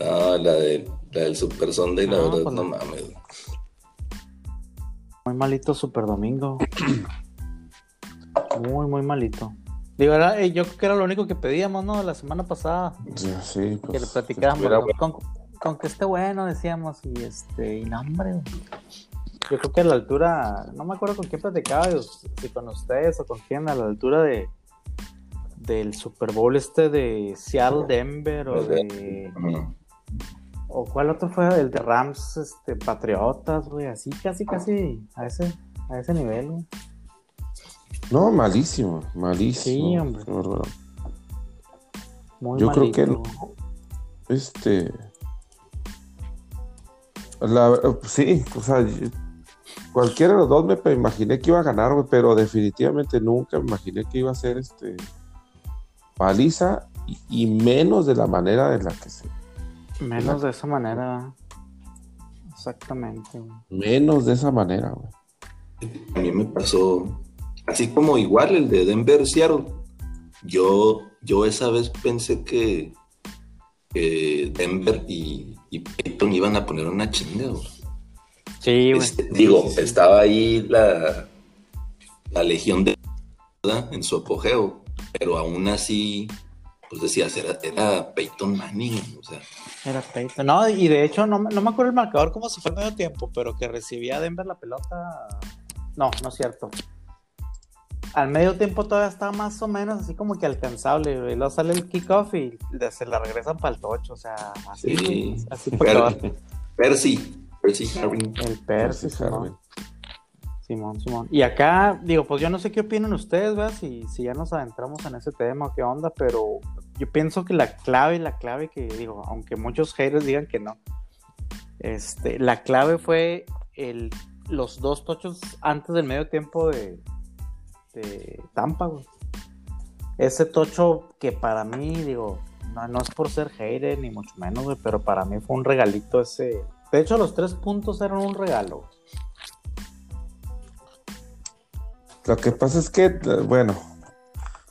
No, la, de, la del Super Sunday, la verdad, pues no mames. Muy malito Super Domingo. muy, muy malito. Digo, era, eh, yo creo que era lo único que pedíamos, ¿no? La semana pasada. Sí, sí pues, que le platicábamos. Con, con, que esté bueno, decíamos, y este, y no, hombre. Yo creo que a la altura, no me acuerdo con quién platicaba, si con ustedes o con quién, a la altura de del Super Bowl este de Seattle Denver o de o cuál otro fue el de Rams este Patriotas, güey, así casi casi a ese a ese nivel. No, malísimo, malísimo. Sí, hombre. Muy Yo creo que este la, sí, o sea, cualquiera de los dos me imaginé que iba a ganar, güey, pero definitivamente nunca me imaginé que iba a ser este paliza y, menos de la manera en la que se. Menos de esa manera. Exactamente. Menos de esa manera, güey. A mí me pasó, así como igual el de Denver Seattle. Yo, yo esa vez pensé que, Denver y, y, Peyton iban a poner una chinga, Sí, güey. Este, digo, estaba ahí la, la legión de en su apogeo pero aún así, pues decías, era, era Peyton Manning, o sea. Era Peyton, no, y de hecho no, no me acuerdo el marcador cómo se fue medio tiempo, pero que recibía Denver la pelota, no, no es cierto. Al medio tiempo todavía está más o menos así como que alcanzable, y luego sale el kickoff y se la regresan para el tocho, o sea, así, sí. así Percy, Percy El Percy, ¿no? Simón, Simón. Y acá, digo, pues yo no sé qué opinan ustedes, ¿verdad? Si, si ya nos adentramos en ese tema, qué onda, pero yo pienso que la clave, la clave que, digo, aunque muchos haters digan que no, este, la clave fue el, los dos tochos antes del medio tiempo de, de Tampa, güey. Ese tocho que para mí, digo, no, no es por ser hater ni mucho menos, güey, pero para mí fue un regalito ese. De hecho, los tres puntos eran un regalo. Lo que pasa es que, bueno.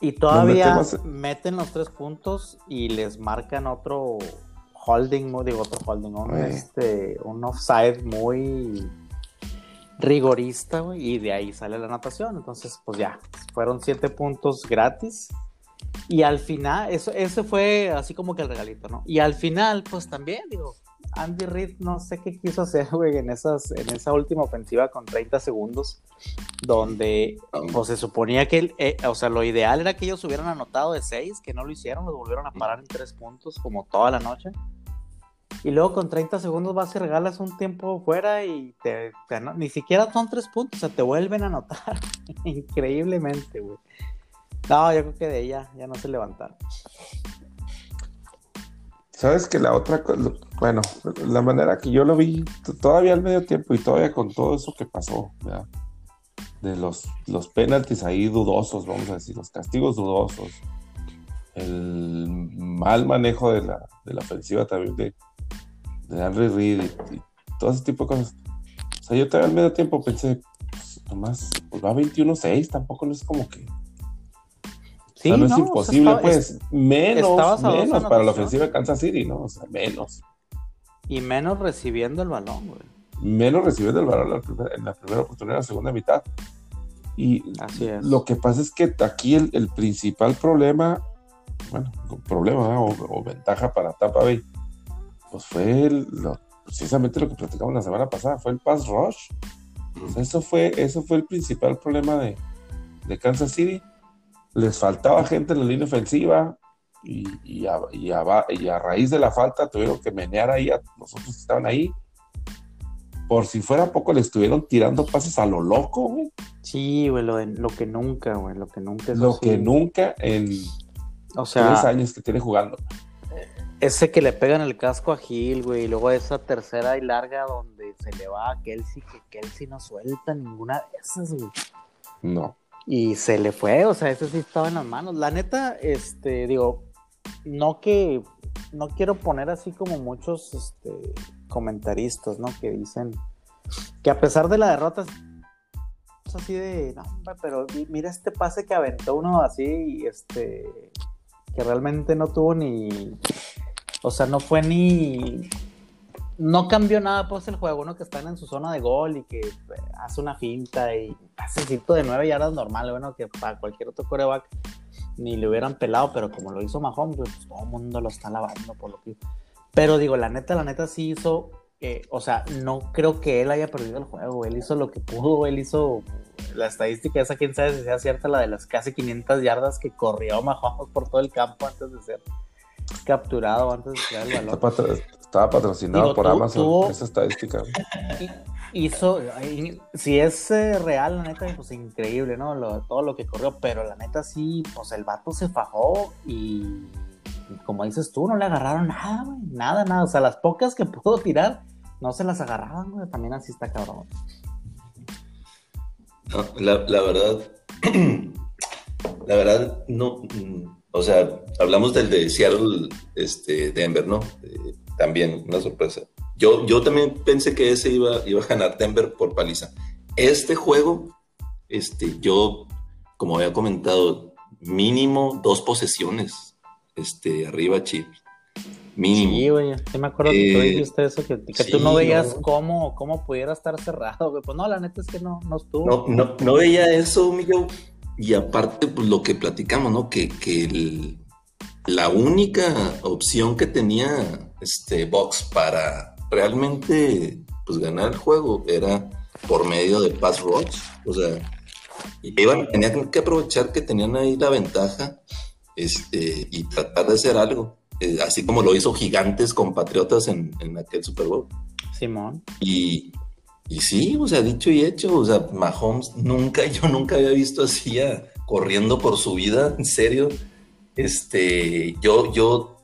Y todavía meten los tres puntos y les marcan otro holding, digo otro holding, un, este, un offside muy rigorista, y de ahí sale la anotación. Entonces, pues ya, fueron siete puntos gratis. Y al final, eso, ese fue así como que el regalito, ¿no? Y al final, pues también, digo, Andy Reid no sé qué quiso hacer, güey, en, esas, en esa última ofensiva con 30 segundos, donde pues, se suponía que, eh, o sea, lo ideal era que ellos hubieran anotado de 6, que no lo hicieron, los volvieron a parar en 3 puntos como toda la noche. Y luego con 30 segundos vas y regalas un tiempo fuera y te, ni siquiera son 3 puntos, o sea, te vuelven a anotar increíblemente, güey. No, yo creo que de ella ya no se levantaron. Sabes que la otra, bueno, la manera que yo lo vi todavía al medio tiempo y todavía con todo eso que pasó, de los, los penaltis ahí dudosos, vamos a decir, los castigos dudosos, el mal manejo de la, de la ofensiva también de, de Henry Reid y, todo ese tipo de cosas. O sea, yo todavía al medio tiempo pensé, pues, nomás, pues va 21-6, tampoco no es como que Sí, no, es imposible, pues. menos, menos para la ofensiva de Kansas City, ¿no? O sea, menos. Y menos recibiendo el balón, güey. Menos recibiendo el balón en la primera oportunidad, en la segunda mitad. Y lo que pasa es que aquí el, principal problema, bueno, problema o, ventaja para Tampa Bay, pues fue precisamente lo que platicamos la semana pasada, fue el pass rush. eso, fue, eso fue el principal problema de, de Kansas City les faltaba gente en la línea ofensiva y, a, raíz de la falta tuvieron que menear ahí a los otros que estaban ahí. Por si fuera poco, le estuvieron tirando pases a lo loco, güey. Sí, güey, lo, lo, que nunca, güey, lo que nunca. lo que nunca en o sea, tres años que tiene jugando. Ese que le pegan el casco a Gil, güey, y luego esa tercera y larga donde se le va a Kelsey, que Kelsey no suelta ninguna de esas, güey. No y se le fue, o sea, ese sí estaba en las manos. La neta, este, digo, no que, no quiero poner así como muchos este, comentaristas, ¿no? Que dicen que a pesar de la derrota, es así de, no, pero mira este pase que aventó uno así, este, que realmente no tuvo ni, O sea, no fue ni. No cambió nada pues el juego, ¿no? Que están en su zona de gol y que eh, hace una finta y hace cito de nueve yardas normal, bueno, que para cualquier otro coreback ni le hubieran pelado, pero como lo hizo Mahomes, pues todo el mundo lo está lavando por lo que. Pero digo, la neta, la neta sí hizo. O sea, no creo que él haya perdido el juego. Él hizo lo que pudo, él hizo la estadística esa, quién sabe si sea cierta, la de las casi 500 yardas que corrió Mahomes por todo el campo antes de ser capturado, antes de tirar el balón. Estaba patrocinado por Amazon esa estadística. Hizo, si es eh, real, la neta, pues increíble, ¿no? todo lo que corrió, pero la neta sí, pues el vato se fajó y como dices tú, no le agarraron nada, güey, nada, nada. O sea, las pocas que pudo tirar, no se las agarraban, güey, también así está cabrón la, verdad, la verdad, no, o sea, hablamos del de Seattle, este, Denver, ¿no? Eh, también una sorpresa. Yo, yo también pensé que ese iba, iba a ganar Denver por paliza. Este juego, este, yo, como había comentado, mínimo dos posesiones, este, arriba Chips. Sí, güey, sí me acuerdo que tú eh, dijiste eso, que, tú no veías Cómo, cómo pudiera estar cerrado, güey. Pues no, la neta es que no, no estuvo. No, no, no veía eso, Miguel. Y aparte, pues lo que platicamos, ¿no? Que, que la única opción que tenía este Box para realmente pues, ganar el juego era por medio de pass rush. O sea, iban, tenían que aprovechar que tenían ahí la ventaja este, y tratar de hacer algo. Eh, así como lo hizo Gigantes con Patriotas en, aquel Super Bowl. Simón. Y, y, sí, o sea, dicho y hecho, o sea, Mahomes nunca, yo nunca había visto así corriendo por su vida, en serio. Este, yo, yo,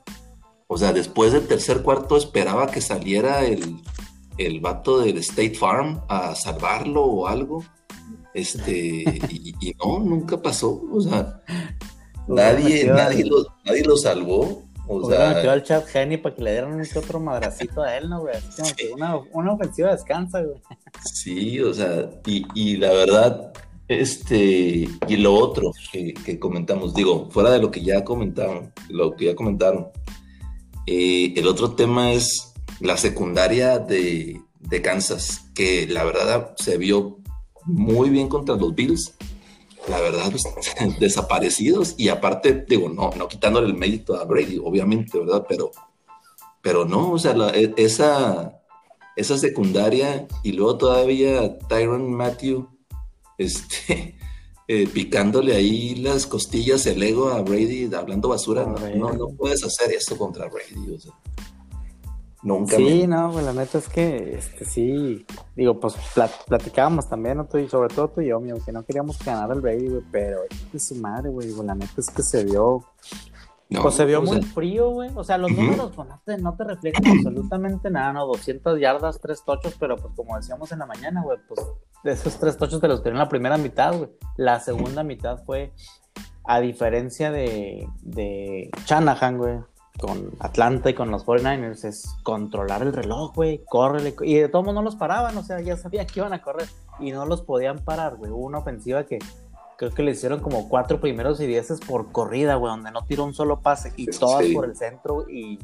o sea, después del tercer cuarto esperaba que saliera el, el vato del State Farm a salvarlo o algo. Este, y, y no, nunca pasó, o sea, nadie, nadie, lo, nadie lo salvó. O sea, metió al chat Geni para que le dieran un otro madracito a él, ¿no, güey? una, una ofensiva descansa, güey. Sí, o sea, y, y la verdad, este, y lo otro que, que, comentamos, digo, fuera de lo que ya comentaron, lo que ya comentaron, eh, el otro tema es la secundaria de, de Kansas, que la verdad se vio muy bien contra los Bills la verdad, pues, desaparecidos. Y aparte, digo, no, no quitándole el mérito a Brady, obviamente, ¿verdad? Pero, pero no, o sea, e, esa, esa secundaria y luego todavía Tyron Matthew, este, eh, picándole ahí las costillas, el ego a Brady, hablando basura, no, no, puedes hacer eso contra Brady, o sea. Nunca. Sí, no, pues la neta es que este, sí, digo, pues platicábamos también, ¿no? y sobre todo tú y yo, mío, que no queríamos ganar al Brady, güey, pero es su madre, güey, la neta es que se vio, pues se vio muy frío, güey, o sea, los números pues, no, te, no te reflejan absolutamente nada, ¿no? 200 yardas, tres tochos, pero pues como decíamos en la mañana, güey, pues de esos tres tochos te los tenía en la primera mitad, güey, la segunda mitad fue, a diferencia de, de Shanahan, güey, con Atlanta y con los 49ers es controlar el reloj, güey, córrele. Y de todos modos no los paraban, o sea, ya sabía que iban a correr y no los podían parar, güey. Hubo una ofensiva que creo que le hicieron como cuatro primeros y dieces por corrida, güey, donde no tiró un solo pase y todas por el centro y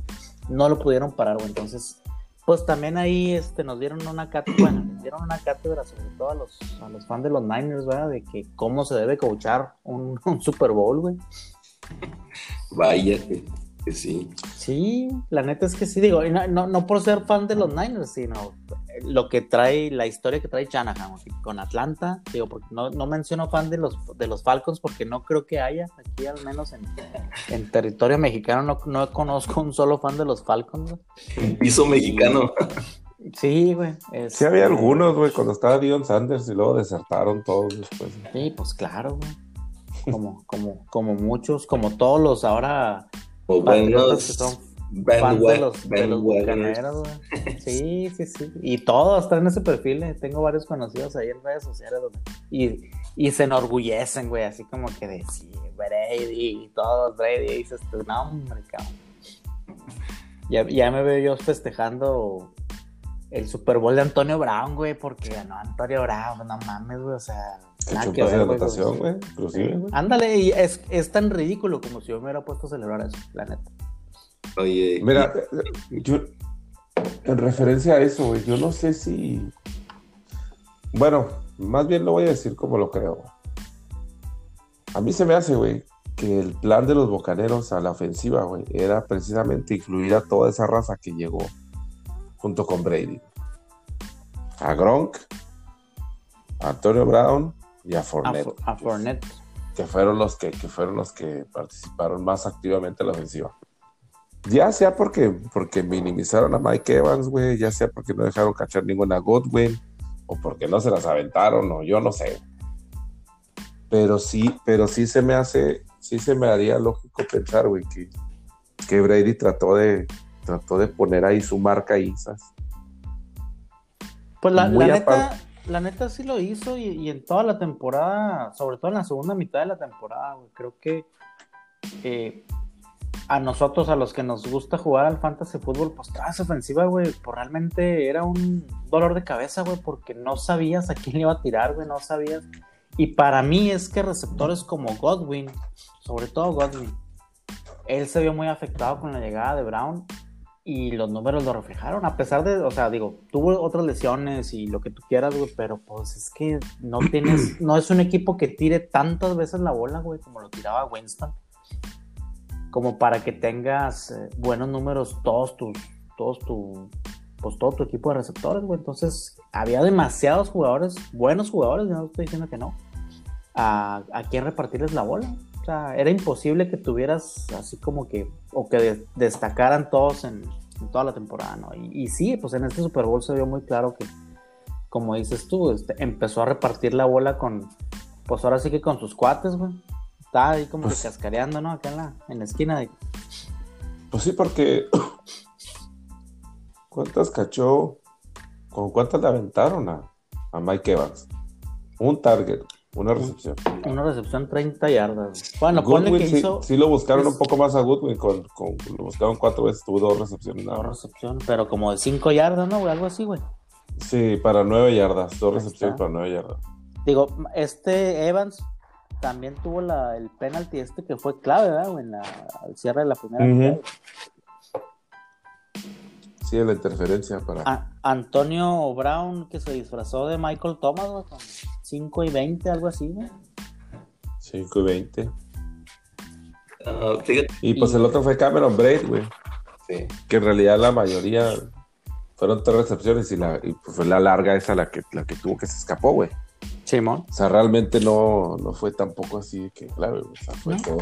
no lo pudieron parar, güey. Entonces, pues también ahí este, nos dieron una cátedra, bueno, nos dieron una cátedra sobre todo a los, a los fans de los Niners, ¿verdad? De que cómo se debe coachar un, un Super Bowl, güey. Vaya, sí. Sí, la neta es que sí, digo, no, no, por ser fan de los Niners, sino lo que trae, la historia que trae Shanahan con Atlanta, digo, porque no, no menciono fan de los, de los Falcons porque no creo que haya, aquí al menos en, territorio mexicano no, no, conozco un solo fan de los Falcons. Un piso mexicano. Sí, güey. Sí había algunos, güey, cuando estaba Dion Sanders y luego desertaron todos después. Sí, pues claro, güey. Como, como, como muchos, como todos los ahora o buenos son de los, de los Sí, sí, sí. Y todos están en ese perfil. Eh. Tengo varios conocidos ahí en redes sociales y, y se enorgullecen, güey, así como que de sí, Brady y todos Brady. Y dices tu nombre, cabrón. Ya, ya me veo yo festejando el Super Bowl de Antonio Brown, güey, porque ganó Antonio Brown, no mames, güey, o sea, nada que ver, güey. Ándale, y es, es, tan ridículo como si yo me hubiera puesto a celebrar eso, la neta. Oye. Mira, yo, en referencia a eso, güey, yo no sé si. Bueno, más bien lo voy a decir como lo creo. A mí se me hace, güey, que el plan de los bocaneros a la ofensiva, güey, era precisamente incluir a toda esa raza que llegó junto con Brady. A Gronk, a Antonio Brown y a Fournette. A, Fournette. Que fueron los que, que, fueron los que participaron más activamente en la ofensiva. Ya sea porque, porque minimizaron a Mike Evans, güey, ya sea porque no dejaron cachar ninguna Godwin, o porque no se las aventaron, o yo no sé. Pero sí, pero sí se me hace, sí se me haría lógico pensar, güey, que, que Brady trató de, trató de poner ahí su marca Isas. Pues la, neta, la neta sí lo hizo y, en toda la temporada, sobre todo en la segunda mitad de la temporada, güey, creo que eh, a nosotros, a los que nos gusta jugar al fantasy fútbol, pues toda esa ofensiva, güey, pues realmente era un dolor de cabeza, güey, porque no sabías a quién le iba a tirar, güey, no sabías. Y para mí es que receptores como Godwin, sobre todo Godwin, él se vio muy afectado con la llegada de Brown y los números lo reflejaron, a pesar de, o sea, digo, tuvo otras lesiones y lo que tú quieras, güey, pero pues es que no tienes, no es un equipo que tire tantas veces la bola, güey, como lo tiraba Winston como para que tengas eh, buenos números todos tus, todos tu, pues todo tu equipo de receptores, güey. Entonces, había demasiados jugadores, buenos jugadores, no estoy diciendo que no, a, a quien repartirles la bola. Era imposible que tuvieras así como que, o que destacaran todos en, toda la temporada, ¿no? Y, y, sí, pues en este Super Bowl se vio muy claro que, como dices tú, este, empezó a repartir la bola con, pues ahora sí que con sus cuates, güey. Estaba ahí como pues, cascareando, ¿no? Acá en la, en la esquina. De... Pues sí, porque. ¿Cuántas cachó? ¿Con cuántas le aventaron a, a Mike Evans? Un target, una recepción. Una recepción 30 yardas. Bueno, Goodwin, que sí, hizo. Sí, lo buscaron un poco más a Goodwin. Con, con, lo buscaron cuatro veces, tuvo dos recepciones. Dos recepciones, pero como de 5 yardas, ¿no? Algo así, güey. Sí, para 9 yardas. Dos recepciones para 9 yardas. Digo, este Evans también tuvo la, el penalti este que fue clave, ¿verdad? En la, al cierre de la primera Sí, la interferencia para. Antonio Brown, que se disfrazó de Michael Thomas, con 5 y 20, algo así, ¿no? 5 y 20. Ah, y pues el otro fue Cameron Braid, güey. Sí. Que en realidad la mayoría fueron tres recepciones y, la, y pues fue la larga esa la que, la que tuvo que se escapó, güey. Simón. O sea, realmente no, no fue tampoco así que, claro, o sea, fue todo.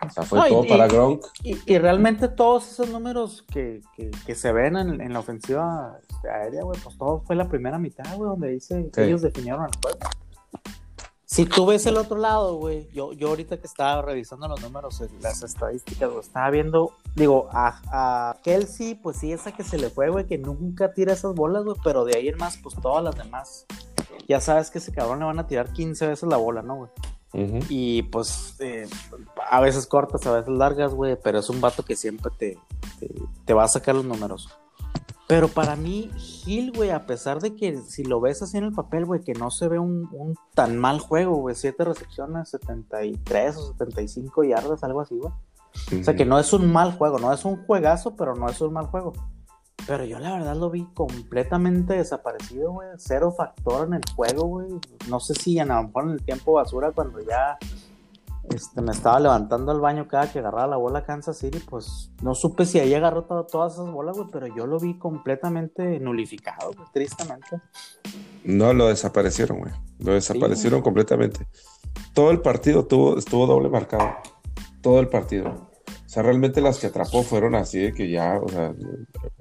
O sea, fue todo para Gronk. Y, realmente todos esos números que, que, se ven en, en la ofensiva este, aérea, güey, pues todo fue la primera mitad, güey, donde dice que ellos definieron el juego. Si tú ves el otro lado, güey, yo, yo ahorita que estaba revisando los números, eh, las estadísticas, lo estaba viendo, digo, a, a Kelsey, pues sí, esa que se le fue, güey, que nunca tira esas bolas, güey, pero de ahí en más, pues todas las demás ya sabes que ese cabrón le van a tirar 15 veces la bola, ¿no, güey? Y pues eh, a veces cortas, a veces largas, güey, pero es un vato que siempre te, te, va a sacar los números. Pero para mí, Gil, güey, a pesar de que si lo ves así en el papel, güey, que no se ve un, un tan mal juego, güey, siete recepciones, 73 o 75 yardas, algo así, güey. O sea que no es un mal juego, no es un juegazo, pero no es un mal juego. Pero yo la verdad lo vi completamente desaparecido, güey. Cero factor en el juego, güey. No sé si a lo mejor en el tiempo basura cuando ya este, me estaba levantando al baño cada que agarraba la bola Kansas City, pues no supe si ahí agarró todas esas bolas, güey, pero yo lo vi completamente nulificado, güey, tristemente. No, lo desaparecieron, güey. Lo desaparecieron completamente. Todo el partido tuvo, estuvo doble marcado. Todo el partido. Sea, realmente las que atrapó fueron así de que ya, o sea,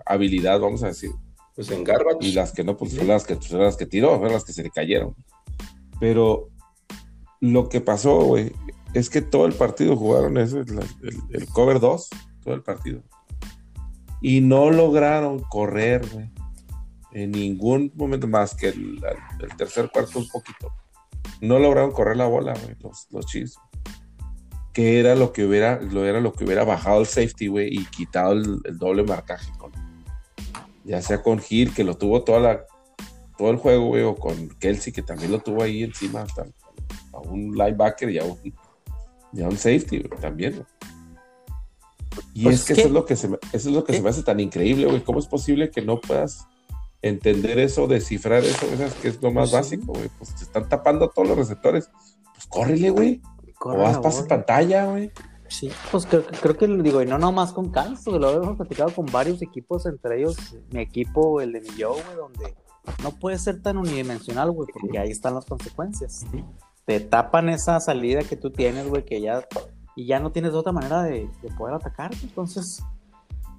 habilidad, vamos a decir. Pues en garbage. Y las que no, pues fueron las que, fueron las que tiró, fueron las que se le cayeron. Pero lo que pasó, güey, es que todo el partido jugaron ese, el, cover 2, todo el partido. Y no lograron correr, güey, en ningún momento más que el, tercer cuarto un poquito. No lograron correr la bola, güey, los, los Chiefs que era lo que hubiera, lo era lo que hubiera bajado el safety, güey, y quitado el, doble marcaje con, ya sea con Gil, que lo tuvo toda la, todo el juego, güey, o con Kelsey, que también lo tuvo ahí encima, hasta a un linebacker y a un, y a un safety, güey, también, Y pues es que, eso es lo que se me, eso es lo que se me hace tan increíble, güey. ¿Cómo es posible que no puedas entender eso, descifrar eso, esas que es lo más pues básico, güey? Pues te están tapando todos los receptores. Pues córrele, güey. O haz pase pantalla, güey. Sí, pues creo, creo, que digo, y no nomás con Kansas, lo hemos platicado con varios equipos, entre ellos mi equipo, el de mi güey, donde no puede ser tan unidimensional, güey, porque ahí están las consecuencias. Te tapan esa salida que tú tienes, güey, que ya, y ya no tienes otra manera de, poder atacar, entonces,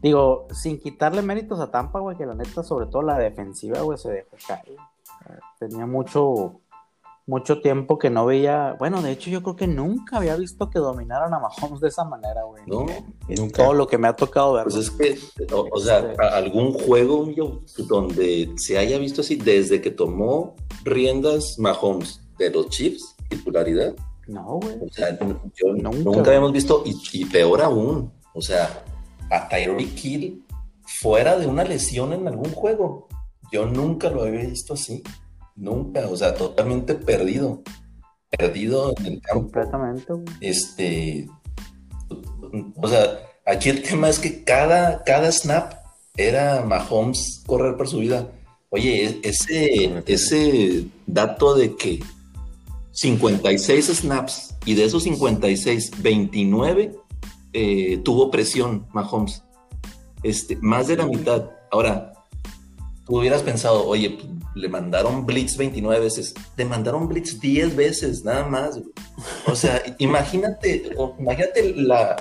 digo, sin quitarle méritos a Tampa, güey, que la neta, sobre todo la defensiva, güey, se dejó caer. Tenía mucho, mucho tiempo que no veía, bueno, de hecho yo creo que nunca había visto que dominaran a Mahomes de esa manera, güey. No, nunca. Todo lo que me ha tocado ver. Pues es que, o, sea, este algún juego donde se haya visto así desde que tomó riendas Mahomes de los Chiefs, titularidad. No, güey. O sea, yo nunca, habíamos visto, y, peor aún, o sea, a Tyreek Kill fuera de una lesión en algún juego. Yo nunca lo había visto así. Nunca, o sea, totalmente perdido. Perdido en el campo. Completamente. Este. O sea, aquí el tema es que cada, cada snap era Mahomes correr por su vida. Oye, e-, ese, ese dato de que 56 snaps y de esos 56, 29 eh, tuvo presión Mahomes. Este, más de la mitad. Ahora, tú hubieras pensado, oye, le mandaron Blitz 29 veces, le mandaron Blitz 10 veces, nada más. O sea, imagínate, imagínate la,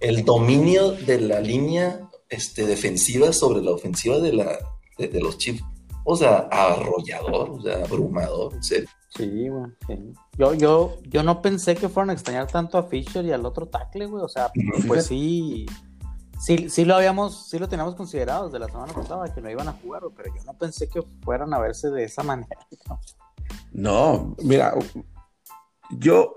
el dominio de la línea este, defensiva sobre la ofensiva de, la, de, los Chiefs. O sea, arrollador, o sea, abrumador, en serio. Sí, güey, Yo, yo, yo no pensé que fueran a extrañar tanto a Fisher y al otro tackle, güey. O sea, pues sí, sí, sí lo habíamos, sí lo teníamos considerado desde la semana pasada, que no iban a jugar, pero yo no pensé que fueran a verse de esa manera. No, mira, yo,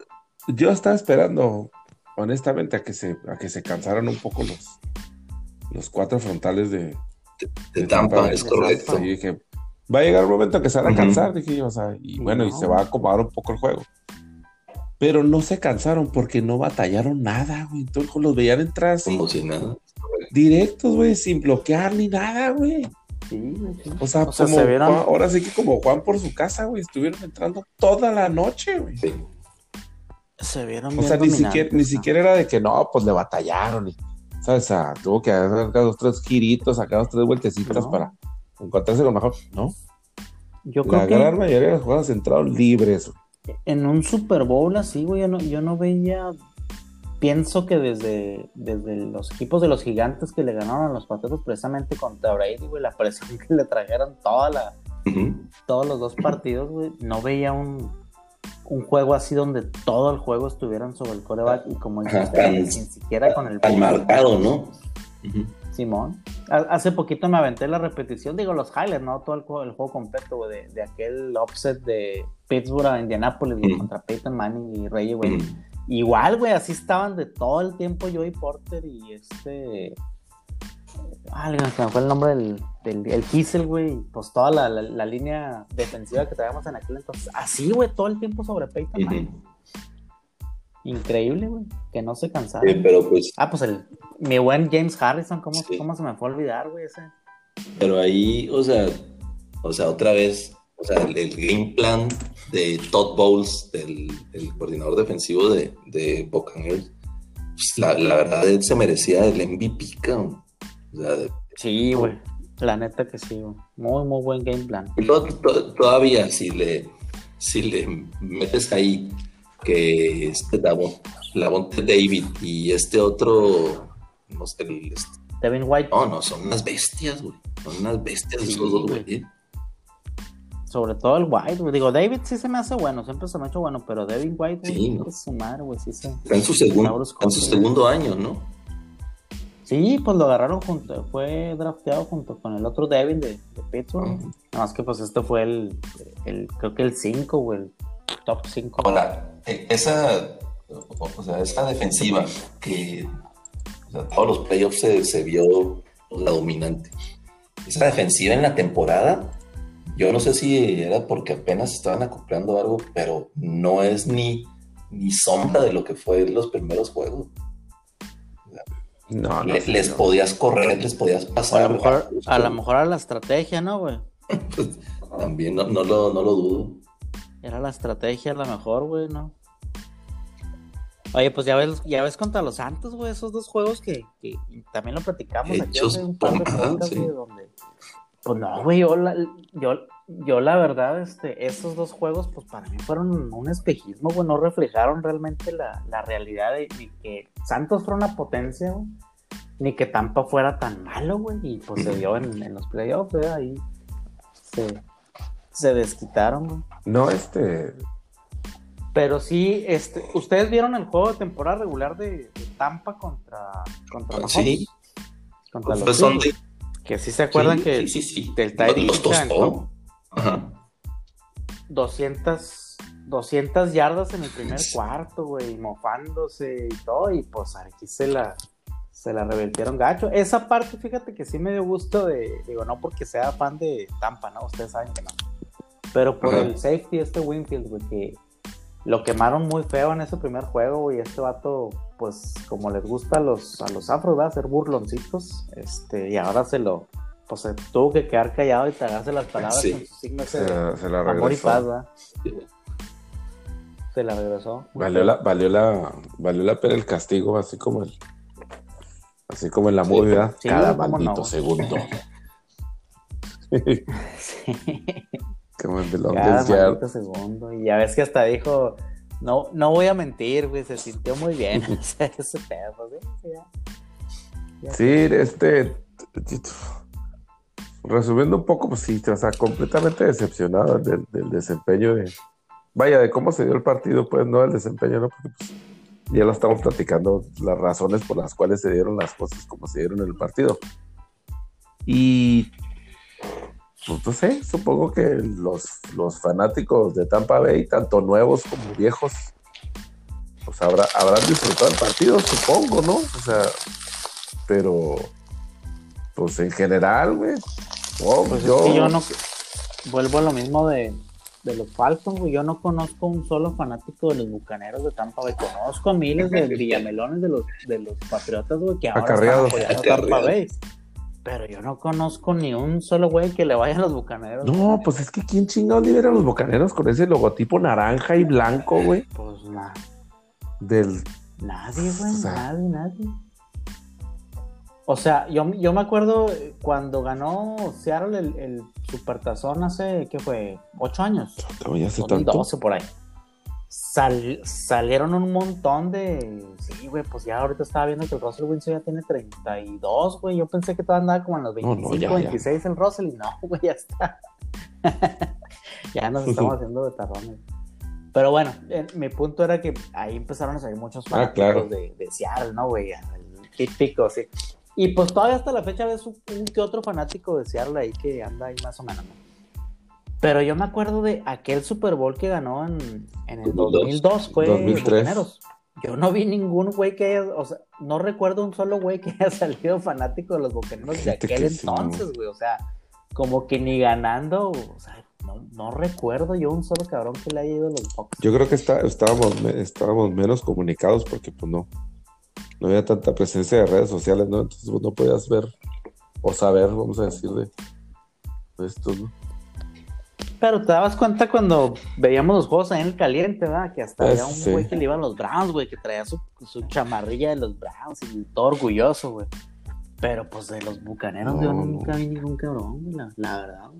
yo estaba esperando, honestamente, a que se, a que se cansaran un poco los, los cuatro frontales de, de, Tampa, es correcto. Y dije, va a llegar un momento que se van a cansar, dije o sea, y bueno, y se va a acomodar un poco el juego. Pero no se cansaron porque no batallaron nada, güey. Entonces los veían entrar Como si nada directos, güey, sin bloquear ni nada, güey. Sí, O sea, como ahora sí que como Juan por su casa, güey, estuvieron entrando toda la noche, güey. Se vieron O sea, ni siquiera, ni siquiera era de que no, pues le batallaron. Y, ¿Sabes? O sea, tuvo que hacer dos, tres giritos, sacar dos, tres vueltecitas para encontrarse con mejor. No. Yo creo la gran mayoría de las jugadas entraron libres. En un Super Bowl así, güey, yo no, yo no veía pienso que desde, desde los equipos de los gigantes que le ganaron a los Patriotas precisamente contra Brady, güey, la presión que le trajeron toda la, todos los dos partidos, güey, no veía un, un juego así donde todo el juego estuvieran sobre el coreback y como dijiste, ni siquiera con el... Al marcado, ¿no? Simón. Hace poquito me aventé la repetición, digo los highlights, ¿no? Todo el juego, el juego completo, güey, de, aquel offset de Pittsburgh a Indianapolis, contra Peyton Manning y Rey, güey. Igual, güey, así estaban de todo el tiempo Joey Porter y este. Ah, se me fue el nombre del, del el Kiesel, güey. Pues toda la, la, línea defensiva que traíamos en aquel entonces. Así, güey, todo el tiempo sobre Peyton. Increíble, güey. Que no se cansaron. Sí, pero pues. Ah, pues el. Mi buen James Harrison, ¿cómo, ¿cómo se me fue a olvidar, güey? Ese? Pero ahí, o sea, o sea, otra vez, o sea, el, game plan de Todd Bowles, del, coordinador defensivo de, de Buccaneers, pues la, la, verdad él se merecía el MVP, O sea, sí, güey. La neta que sí, güey. Muy, muy buen game plan. todavía, si le, si le metes ahí que este Lavonte David y este otro, no sé, el, este, Devin White. No, no, son unas bestias, güey. Son unas bestias esos dos, güey. Sobre todo el White, güey. Digo, David sí se me hace bueno, siempre se me ha hecho bueno, pero David White, sí, ¿no? es sumar, güey, sí se... Está en su, segundo, en su segundo año, ¿no? Sí, pues lo agarraron junto, fue drafteado junto con el otro David de, de Pittsburgh. Nada más que pues este fue el, el creo que el 5 o el top 5. Hola, e, esa, o sea, esa defensiva que o sea, todos los playoffs se, se vio la dominante. Esa defensiva en la temporada yo no sé si era porque apenas estaban acoplando algo, pero no es ni, ni sombra de lo que fue los primeros juegos. No, les podías correr, les podías pasar. A lo mejor, a, lo mejor a la estrategia, ¿no, güey? Pues, también, no, no, lo, no lo dudo. Era la estrategia a lo mejor, güey, ¿no? Oye, pues ya ves, ya ves contra los Santos, güey, esos dos juegos que, que también lo platicamos aquí hace un par de podcasts, güey, donde... Pues no, güey, yo la, yo, yo la verdad, este, esos dos juegos, pues para mí fueron un espejismo, güey, no reflejaron realmente la, la realidad de ni que Santos fuera una potencia, güey, ni que Tampa fuera tan malo, güey, y pues se vio en, en los playoffs, güey, ahí se, se desquitaron, güey. No, este. Pero sí, este, ¿ustedes vieron el juego de temporada regular de, Tampa contra, contra los Sí. Contra pues los Que sí se acuerdan que sí, sí, del Ajá. 200, 200 yardas en el primer cuarto, güey, mofándose y todo, y pues aquí se la, se la revertieron gacho. Esa parte, fíjate que sí me dio gusto de, digo, no porque sea fan de Tampa, ¿no? Ustedes saben que no. Pero por el safety este Winfield, güey, que lo quemaron muy feo en ese primer juego, güey. Este vato, pues, como les gusta a los, a los afros, ¿verdad? Hacer burloncitos. Este, y ahora se lo, pues se tuvo que quedar callado y tragarse las palabras con su signo se, la amor y paz, ¿verdad? Se la regresó. Valió la, valió la, valió la pena el castigo, así como el, así como en la movida, cada maldito segundo. sí. Como el de Cada segundo. Y ya ves que hasta dijo, no, no voy a mentir, güey, se sintió muy bien. ese pedo, güey. sí, este. Resumiendo un poco, pues sí, o sea, completamente decepcionado del, desempeño de. Vaya, de cómo se dio el partido, pues no el desempeño, ¿no? Porque pues, ya lo estamos platicando, las razones por las cuales se dieron las cosas como se dieron en el partido. Y pues no sé, supongo que los, los fanáticos de Tampa Bay, tanto nuevos como viejos, pues habrá, habrán disfrutado el partido, supongo, ¿no? O sea, pero, pues en general, güey, pues yo... yo no, vuelvo a lo mismo de, de los Falcons, güey, yo no conozco un solo fanático de los Bucaneros de Tampa Bay, conozco miles de villamelones de los, de los Patriotas, güey, que ahora están apoyando a Tampa Bay. Pero yo no conozco ni un solo güey que le vaya a los bucaneros. No, pues es que ¿quién chingado libera a los bucaneros con ese logotipo naranja y blanco, güey? Pues nada. Del. Nadie, güey, nadie, nadie. O sea, yo, yo me acuerdo cuando ganó Seattle el, el Supertazón hace, ¿qué fue? ¿Ocho años? Ya hace tanto. 12 por ahí salieron un montón de. Sí, güey, pues ya ahorita estaba viendo que el Russell Wilson ya tiene 32, güey. Yo pensé que todavía andaba como en los 25, 26 el Russell y no, güey, ya está. ya nos estamos haciendo de tarrones. Pero bueno, mi punto era que ahí empezaron a salir muchos ah, fanáticos de, de, Seattle, ¿no, güey? El típico, sí. Y pues todavía hasta la fecha ves un, un, que otro fanático de Seattle ahí que anda ahí más o menos, ¿no? Pero yo me acuerdo de aquel Super Bowl que ganó en, en el 2002, fue 2003. Yo no vi ningún güey que haya, o sea, no recuerdo un solo güey que haya salido fanático de los Bucaneros de aquel entonces, güey. O sea, como que ni ganando, o sea, no, no, recuerdo yo un solo cabrón que le haya ido a los Bucks. Yo creo que está, estábamos, estábamos menos comunicados porque pues no, no había tanta presencia de redes sociales, ¿no? Entonces pues, no podías ver o saber, vamos a decir, de, de esto, ¿no? Pero te dabas cuenta cuando veíamos los juegos ahí en el caliente, ¿verdad? Que hasta había un güey que le iban los Browns, güey, que traía su, chamarrilla de los Browns y todo orgulloso, güey. Pero pues de los bucaneros yo nunca vi ningún cabrón, la, la verdad.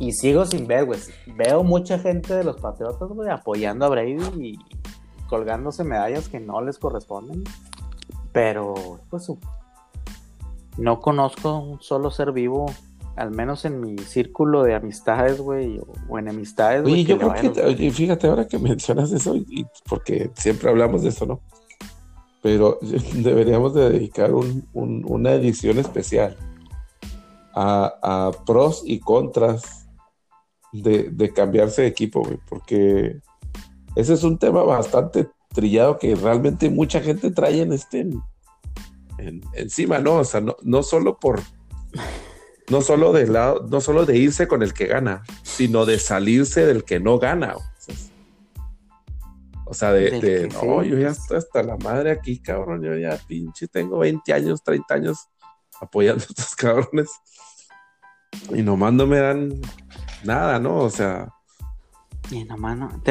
Y sigo sin ver, güey. Veo mucha gente de los Patriotas, güey, apoyando a Brady y colgándose medallas que no les corresponden. Pero, pues, no conozco un solo ser vivo al menos en mi círculo de amistades, güey, o, en amistades. Oye, yo creo que, fíjate, ahora que mencionas eso, y porque siempre hablamos de eso, ¿no? Pero deberíamos de dedicar una edición especial a, pros y contras de, cambiarse de equipo, güey, porque ese es un tema bastante trillado que realmente mucha gente trae en este encima, ¿no? O sea, no, no solo por no solo de lado, no solo de irse con el que gana, sino de salirse del que no gana. O sea, de, no, yo ya estoy hasta la madre aquí, cabrón. Yo ya pinche tengo 20 años, 30 años apoyando a estos cabrones. Y nomás no me dan nada, ¿no? O sea. Y nomás no.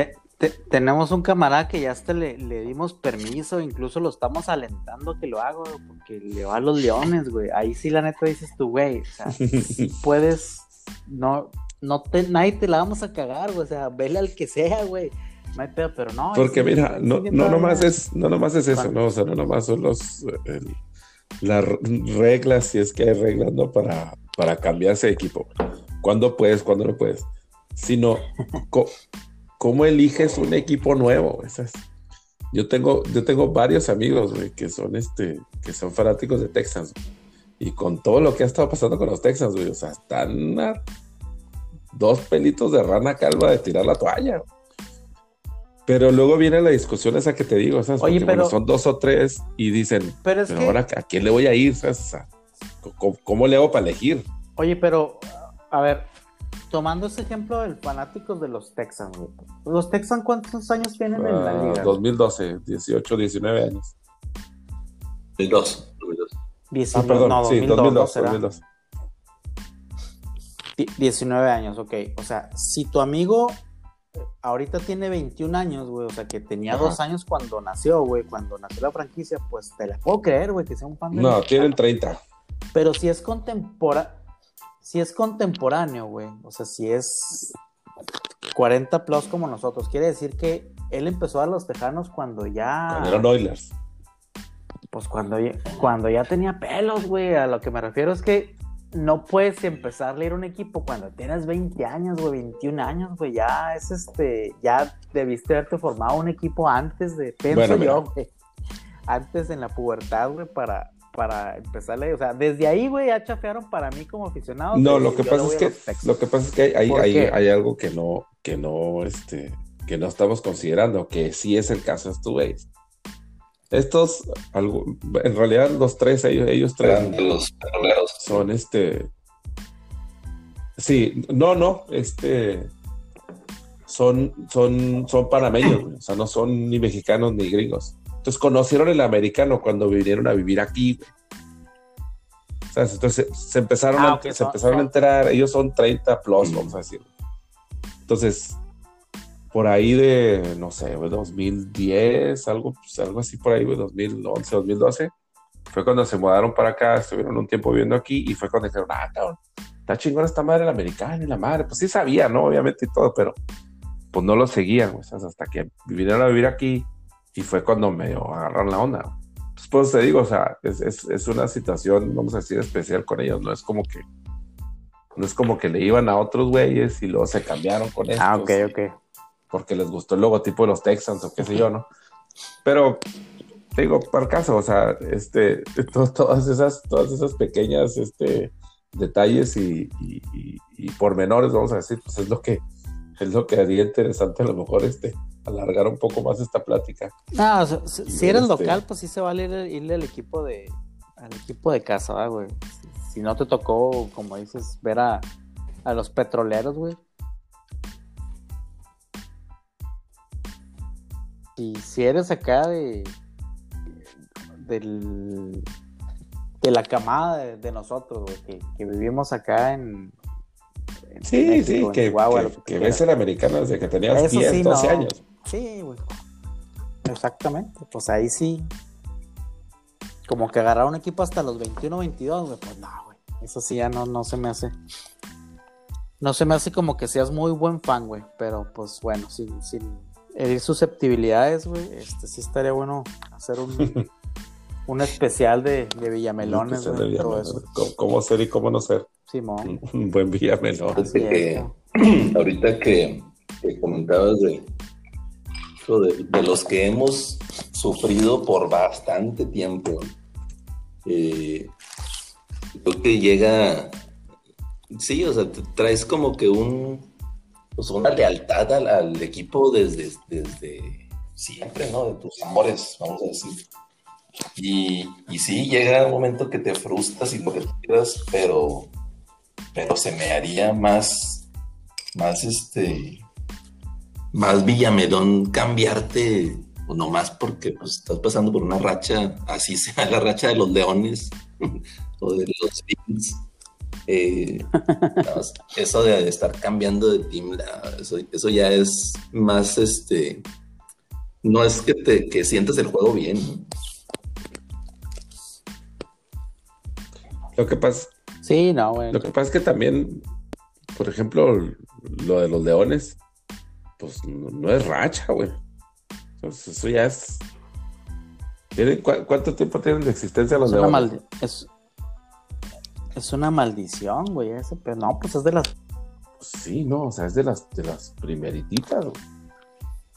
Tenemos un camarada que ya hasta le, dimos permiso, incluso lo estamos alentando que lo haga, porque le va a los leones, güey. Ahí sí, la neta dices tú, güey. O sea, si puedes. No, no te, nadie te la vamos a cagar, güey. O sea, vele al que sea, güey no hay pedo, pero no. Porque mira, no, no nomás es, no nomás es eso, ¿no? O sea, no nomás son los las reglas, si es que hay reglas, ¿no? Para, para cambiarse de equipo. ¿Cuándo puedes, cuándo no puedes? Sino, ¿cómo eliges un equipo nuevo? Yo tengo, yo tengo varios amigos, güey, que son este, que son fanáticos de Texans. Y con todo lo que ha estado pasando con los Texans, güey, o sea, están dos pelitos de rana calva de tirar la toalla. Pero luego viene la discusión esa que te digo, ¿sabes? Oye, pero, son dos o tres y dicen, pero, ahora ¿a quién le voy a ir? ¿sabes? ¿Cómo, le hago para elegir? Oye, pero, a ver, tomando ese ejemplo del fanático de los Texans, ¿los Texans cuántos años tienen en la ah, liga? 2012, 18, 19 años. 2002. 19, ah, perdón, no, sí, 2002, 2002. 19 años, ok. O sea, si tu amigo ahorita tiene 21 años, güey, o sea, que tenía dos años cuando nació, güey, cuando nació la franquicia, pues te la puedo creer, güey, que sea un fan de No, tienen 30. Pero si es contemporáneo, si es contemporáneo, güey, o sea, si es 40 plus como nosotros, quiere decir que él empezó a los Tejanos cuando ya... Cuando eran Oilers. Pues cuando, cuando ya tenía pelos, güey, a lo que me refiero es que no puedes empezar a leer un equipo cuando tienes 20 años, güey, 21 años, güey, ya es este, ya debiste haberte formado un equipo antes de, pienso yo, güey, antes en la pubertad, güey, para, para empezar a leer, o sea, desde ahí, güey, ya chafearon para mí como aficionado. No, lo que pasa es que, lo que pasa es que hay, hay, hay, algo que no, que no, este, que no estamos considerando, que sí es el caso de tu estos, en realidad los tres, ellos, ellos tres los son este. Sí, no, no, este. Son, son, son panameños, o sea, no son ni mexicanos ni gringos. Entonces conocieron el americano cuando vinieron a vivir aquí, Entonces se empezaron, ah, a, se empezaron a enterar, ellos son 30 plus, vamos a decir. Entonces, por ahí de, no sé, 2010, algo, pues, algo así por ahí, 2011, 2012, fue cuando se mudaron para acá, estuvieron un tiempo viviendo aquí y fue cuando dijeron, ah, cabrón, está chingón esta madre la americana y la madre, pues sí sabía, ¿no? Obviamente y todo, pero pues no lo seguían, pues, hasta que vinieron a vivir aquí y fue cuando medio agarraron la onda. Pues, pues te digo, o sea, es, es, es, una situación, vamos a decir, especial con ellos, no es como que, no es como que le iban a otros güeyes y luego se cambiaron con ellos. Ah, ok, ok porque les gustó el logotipo de los Texans o qué sé yo, ¿no? Pero digo, por caso, o sea, este, todas esas, todas esas pequeñas, este, detalles y, pormenores, vamos a decir, pues es lo que, es lo que haría interesante a lo mejor, este, alargar un poco más esta plática. No, si, eres este local, pues sí se vale ir, irle al equipo de, al equipo de casa, güey. Si, no te tocó, como dices, ver a, a los petroleros, güey, si, si eres acá de, del, de la camada de, nosotros, que, vivimos acá en, sí, sí, que, que, ves el americano desde que tenías 10, 12 años. Sí, güey. Exactamente. Pues ahí sí. Como que agarrar un equipo hasta los 21, 22, güey. Pues no, güey. Eso sí ya no, no se me hace. No se me hace como que seas muy buen fan, güey. Pero pues bueno, sin, sin, herir susceptibilidades, güey, este sí estaría bueno hacer un, un especial de, de Villamelones, güey, ¿Cómo, ser y cómo no ser? Simón. Un buen Villamelón. ahorita que, comentabas de, de, los que hemos sufrido por bastante tiempo, eh, creo que llega, sí, o sea, traes como que un pues una lealtad al, equipo desde, desde siempre, ¿no? De tus amores, vamos a decir. Y, y sí, llega un momento que te frustras y lo que quieras, pero, pero se me haría más, más este, más Villamelón cambiarte, o nomás porque pues, estás pasando por una racha, así sea la racha de los Leones o de los Bills. Eh, eso de estar cambiando de team, eso, ya es más este. No es que te que sientas el juego bien. Lo que pasa. Sí, no, Lo que pasa es que también, por ejemplo, lo de los leones, pues no, es racha, güey. eso ya es. ¿Cuánto tiempo tienen de existencia los leones? Es, es una maldición, güey, ese, pero no, pues es de las. sí, no, o sea, es de las, de las primerititas, güey.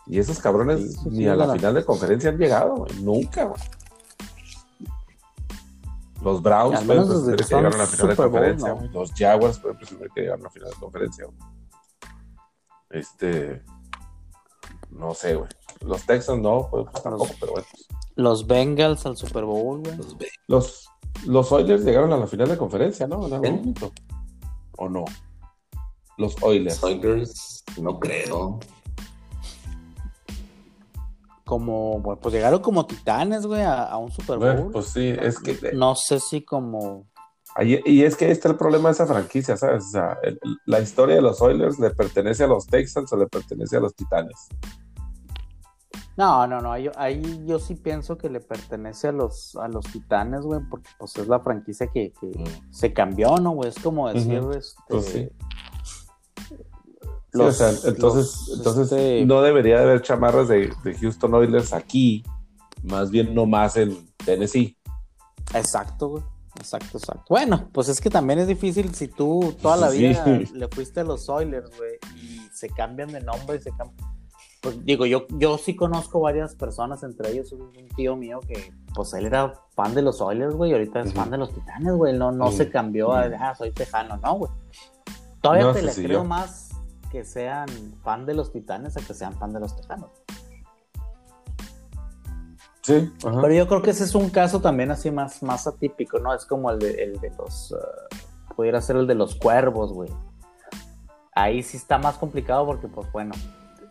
Y esos cabrones ni a la, final de conferencia han llegado, güey. Nunca, güey. Los Browns pueden presumir que llegaron a la final de conferencia. Los Jaguars pueden presumir que llegaron a la final de conferencia, güey. Este. No sé, güey. Los Texans no, pues, tampoco, pero bueno. Los Bengals al Super Bowl, güey. Los, los Oilers llegaron a la final de conferencia, ¿no? ¿O no? Los Oilers. Los Oilers, no creo. Como, pues llegaron como titanes, güey, a, un Super Bowl. pues sí, es que. No sé si como. Y es que ahí está el problema de esa franquicia, ¿sabes? O sea, la historia de los Oilers le pertenece a los Texans o le pertenece a los Titanes. No, no, no, ahí, yo sí pienso que le pertenece a los, a los titanes, güey, porque pues es la franquicia que, mm. se cambió, ¿no, güey? Es como decir, este... Pues sí. o sea, entonces, entonces este no debería de haber chamarras de, Houston Oilers aquí, más bien no más en Tennessee. Exacto, güey. Exacto, exacto. Bueno, pues es que también es difícil si tú toda la vida le fuiste a los Oilers, güey, y se cambian de nombre y se cambian pues, digo, yo, yo sí conozco varias personas, entre ellos un, tío mío que, pues él era fan de los Oilers, güey, y ahorita es fan de los Titanes, güey, no, no se cambió a, ah, soy tejano, no, güey. Todavía te le creo más que sean fan de los Titanes a que sean fan de los Tejanos. Sí, pero yo creo que ese es un caso también así más, más atípico, ¿no? Es como el de, el de los, uh, pudiera ser el de los cuervos, güey. Ahí sí está más complicado porque, pues bueno,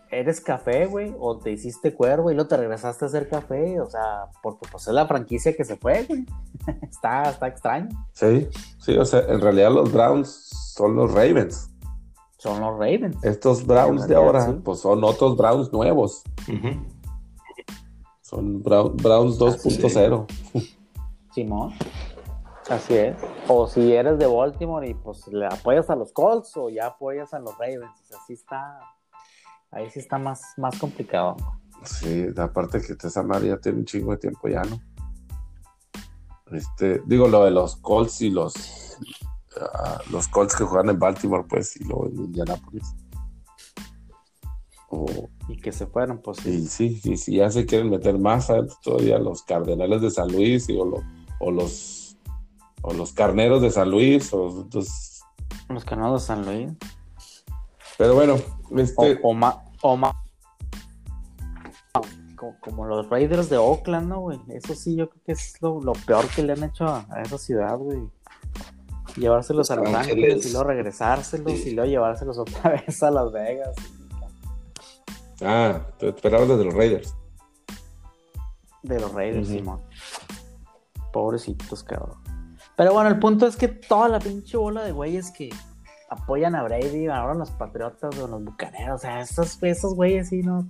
eres café, güey, o te hiciste cuervo y luego te regresaste a hacer café, o sea, porque pues es la franquicia que se fue, güey. está, está extraño. Sí, sí, o sea, en realidad los Browns son los Ravens. Son los Ravens. Estos Browns de ahora, pues son otros Browns nuevos. Son Browns 2.0. Simón. Así es. O si eres de Baltimore y pues le apoyas a los Colts o ya apoyas a los Ravens. O sea, así está Ahí sí está más, más complicado. Sí, aparte que Tessa María tiene un chingo de tiempo ya, ¿no? Este, digo, lo de los Colts y los ah, los Colts que juegan en Baltimore, pues, y luego en Indianapolis. Y que se fueron, pues. Sí, sí, sí, sí, ya se quieren meter más todavía los Cardenales de San Luis y, o, los o los Carneros de San Luis o los Carneros de San Luis. Pero bueno, este o, como, los Raiders de Oakland, ¿no, güey? Eso sí, yo creo que es lo, peor que le han hecho a, esa ciudad, güey. Llevárselos a Los Ángeles, y luego regresárselos y luego llevárselos otra vez a Las Vegas. Ah, te esperabas de los Raiders. De los Raiders, Simón. Pobrecitos, cabrón. Pero bueno, el punto es que toda la pinche bola de güeyes que apoyan a Brady, ahora los Patriotas o los Bucaneros, o sea, esos, esos güeyes sí, ¿no?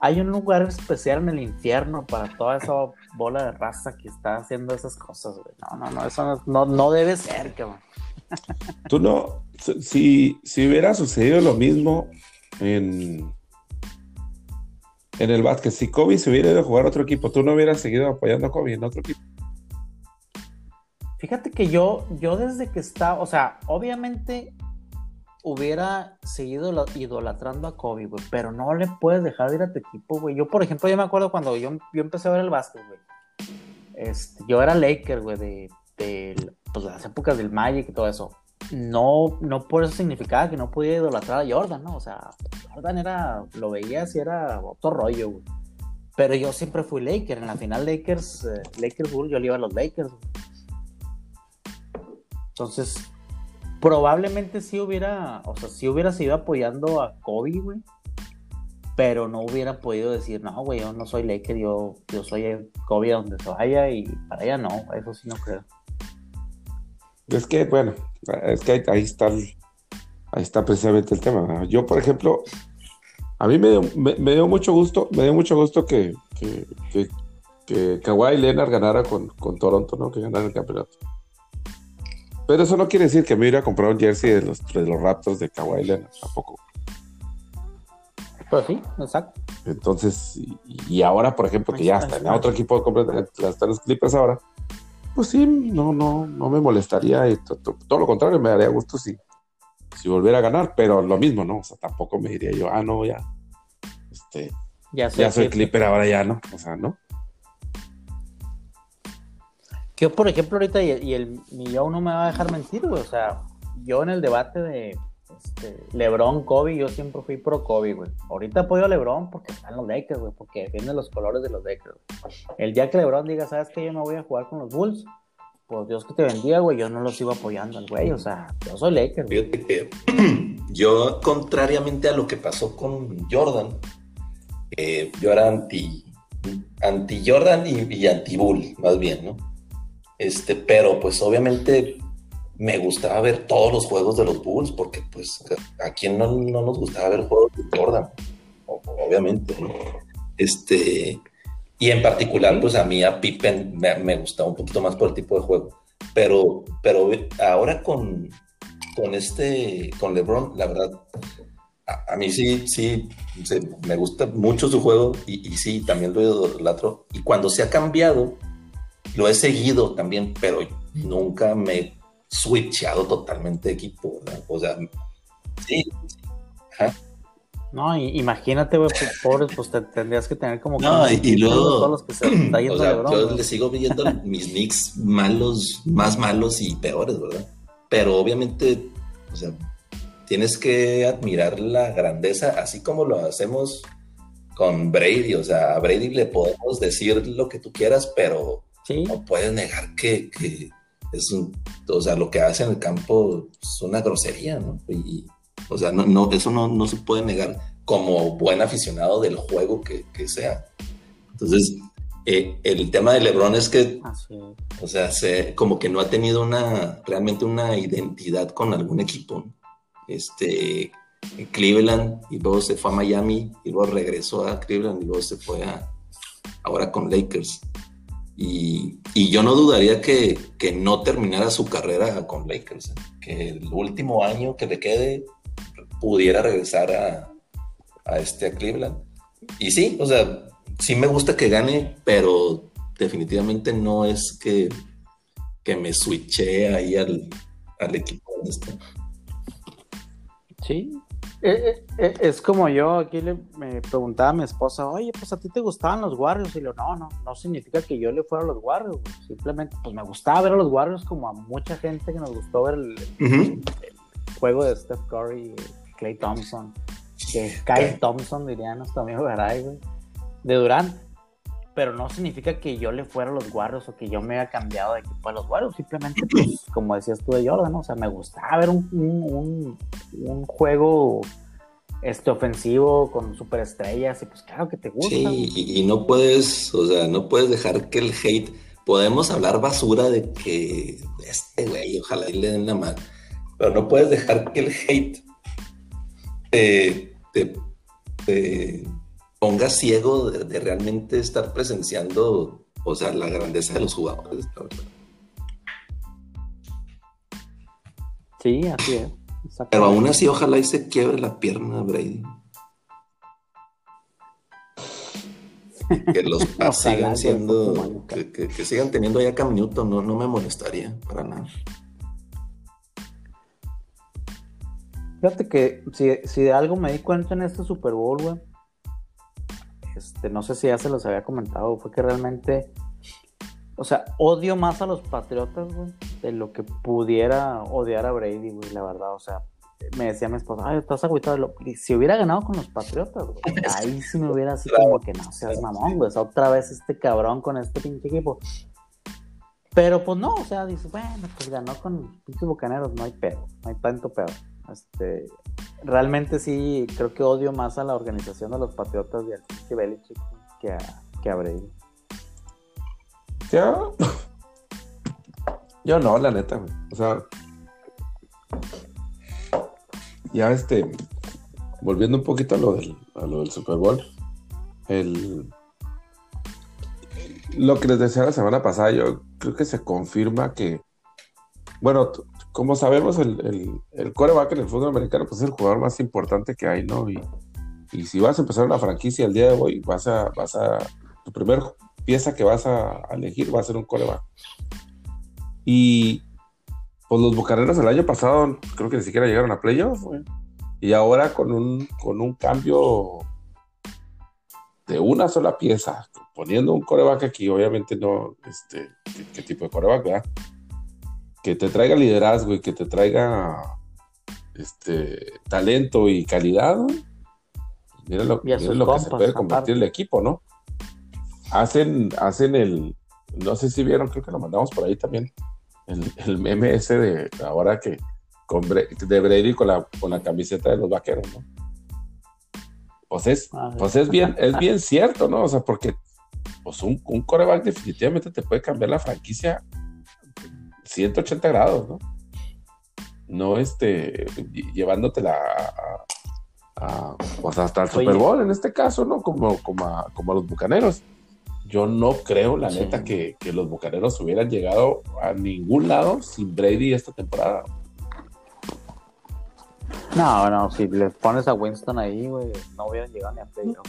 Hay un lugar especial en el infierno para toda esa bola de raza que está haciendo esas cosas, güey. No, no, no, eso no, no, debe ser, cabrón. Tú no, si, si hubiera sucedido lo mismo en, en el básquet, si Kobe se hubiera ido a jugar a otro equipo, tú no hubieras seguido apoyando a Kobe en otro equipo. Fíjate que yo, yo desde que estaba, o sea, obviamente hubiera seguido idolatrando a Kobe, güey, pero no le puedes dejar de ir a tu equipo, güey. Yo, por ejemplo, yo me acuerdo cuando yo, yo empecé a ver el básquet, güey. Este, yo era Laker, güey, de, de pues, las épocas del Magic y todo eso. No, no por eso significaba que no podía idolatrar a Jordan, ¿no? O sea, Jordan era, lo veías y era otro rollo, güey. Pero yo siempre fui Laker. En la final Lakers, eh, Lakers Bull, yo le iba a los Lakers. Entonces, probablemente sí hubiera, o sea, sí hubiera seguido apoyando a Kobe, güey. pero no hubiera podido decir, no, güey, yo no soy Laker, yo, yo soy Kobe donde se vaya y para allá no, eso sí no creo. Es que, bueno, es que ahí, está ahí está precisamente el tema. Yo, por ejemplo, a mí me dio, me, dio mucho gusto, me dio mucho gusto que, que, que, que Kawhi Leonard ganara con, con, Toronto, ¿no? Que ganara el campeonato. Pero eso no quiere decir que me hubiera comprado un jersey de los, de los Raptors de Kawhi Leonard, tampoco. Pues sí, exacto. Entonces, y, ahora, por ejemplo, que ya está en otro equipo, están los Clippers ahora, pues sí, no, no, no me molestaría. Y todo lo contrario, me daría gusto si, si volviera a ganar, pero lo mismo, ¿no? O sea, tampoco me diría yo, ah, no, ya, este, ya soy, Clipper, ahora ya no, o sea, ¿no? Yo, por ejemplo, ahorita, y, el millón no me va a dejar mentir, güey, o sea, yo en el debate de este, LeBron, Kobe, yo siempre fui pro Kobe, güey. Ahorita apoyo a LeBron porque están los Lakers, güey, porque defienden los colores de los Lakers. El día que LeBron diga, ¿sabes que Yo no voy a jugar con los Bulls. Pues Dios que te bendiga, güey, yo no los sigo apoyando al güey, o sea, yo soy Lakers. Fíjate que yo, contrariamente a lo que pasó con Jordan, eh, yo era anti, anti Jordan y, y anti Bull, más bien, ¿no? Este, pero pues obviamente me gustaba ver todos los juegos de los Bulls, porque pues a quien no, nos gustaba ver juegos de Jordan, obviamente, Este, y en particular, pues a mí a Pippen me, gustaba un poquito más por el tipo de juego. Pero, pero ahora con, con este, con LeBron, la verdad, a, mí sí, sí, me gusta mucho su juego y, y sí, también lo idolatro. Y cuando se ha cambiado, lo he seguido también, pero nunca me switchado totalmente de equipo, O sea, sí. No, imagínate, güey, pues, pobre, pues te tendrías que tener como... No, y, luego... Todos los que se o sea, yo le sigo viendo mis Knicks malos, más malos y peores, ¿verdad? Pero obviamente, o sea, tienes que admirar la grandeza, así como lo hacemos con Brady, o sea, a Brady le podemos decir lo que tú quieras, pero no puedes negar que, que es un, o sea, lo que hace en el campo es una grosería, ¿no? Y, o sea, no, no, eso no, no, se puede negar como buen aficionado del juego que, que sea. Entonces, eh, el tema de LeBron es que, o sea, se, como que no ha tenido una, realmente una identidad con algún equipo. Este, en Cleveland y luego se fue a Miami y luego regresó a Cleveland y luego se fue a, ahora con Lakers. Y, yo no dudaría que, no terminara su carrera con Lakers, que el último año que le quede pudiera regresar a, a, este, Cleveland. Y sí, o sea, sí me gusta que gane, pero definitivamente no es que, me switché ahí al, al equipo está. Sí, eh, eh, eh, es como yo, aquí le, me preguntaba a mi esposa, oye, pues a ti te gustaban los Warriors. Y le no, no, no significa que yo le fuera a los Warriors. Simplemente, pues me gustaba ver a los Warriors como a mucha gente que nos gustó ver el, juego de Steph Curry, Clay Thompson, de Kyle Thompson, diría nuestro amigo Garay, güey, de Durant pero no significa que yo le fuera a los Warriors o que yo me haya cambiado de equipo a los Warriors. Simplemente, pues, como decías tú de Jordan, o sea, me gustaba ver un, un, un, juego este ofensivo con superestrellas y pues claro que te gusta. Sí, y, no puedes, o sea, no puedes dejar que el hate, podemos hablar basura de que este güey, ojalá y le den la mano, pero no puedes dejar que el hate te ponga ciego de, realmente estar presenciando, o sea, la grandeza de los jugadores. Sí, así es. Pero aún así, ojalá y se quiebre la pierna Brady. que los sigan siendo, que, sigan teniendo ya Cam Newton, no, no me molestaría para nada. Fíjate que si, si de algo me di cuenta en este Super Bowl, güey, este, no sé si ya se los había comentado, fue que realmente, o sea, odio más a los Patriotas, güey, de lo que pudiera odiar a Brady, güey, la verdad, o sea, me decía mi esposa, ay, estás agüitado. Si hubiera ganado con los Patriotas, güey, ahí sí me hubiera así como que no seas mamón, güey, otra vez este cabrón con este pinche equipo. Pero pues no, o sea, dices, bueno, pues ganó con pinches bucaneros, no hay pedo, no hay tanto pedo. Este, realmente sí, creo que odio más a la organización de los Patriotas de Belichick que a, que a Brady. Yo, yo no, la neta, O sea, ya este, volviendo un poquito a lo del, a lo del Super Bowl, el, lo que les decía la semana pasada, yo creo que se confirma que, bueno, como sabemos, el, el, coreback en el fútbol americano pues, es el jugador más importante que hay, ¿no? Y, y si vas a empezar una franquicia el día de hoy, vas a, vas a, tu primer pieza que vas a, elegir va a ser un coreback. Y pues los Bucaneros el año pasado creo que ni siquiera llegaron a playoffs, Y ahora con un, con un cambio de una sola pieza, poniendo un coreback aquí, obviamente no, este, ¿qué, tipo de coreback, verdad? Que te traiga liderazgo y que te traiga este, talento y calidad, Mira lo, que se puede convertir el equipo, ¿no? Hacen, hacen el, no sé si vieron, creo que lo mandamos por ahí también, el, el meme ese de ahora que con de Brady con la, con la camiseta de los vaqueros, ¿no? Pues es, ah, pues es bien, es bien cierto, ¿no? O sea, porque pues un, un coreback definitivamente te puede cambiar la franquicia 180 grados, ¿no? No este, llevándotela a, pues hasta el Super Bowl en este caso, ¿no? Como, como, a, como los bucaneros. Yo no creo, la neta, que, los bucaneros hubieran llegado a ningún lado sin Brady esta temporada. No, no, si le pones a Winston ahí, güey, no hubieran llegado ni a playoff.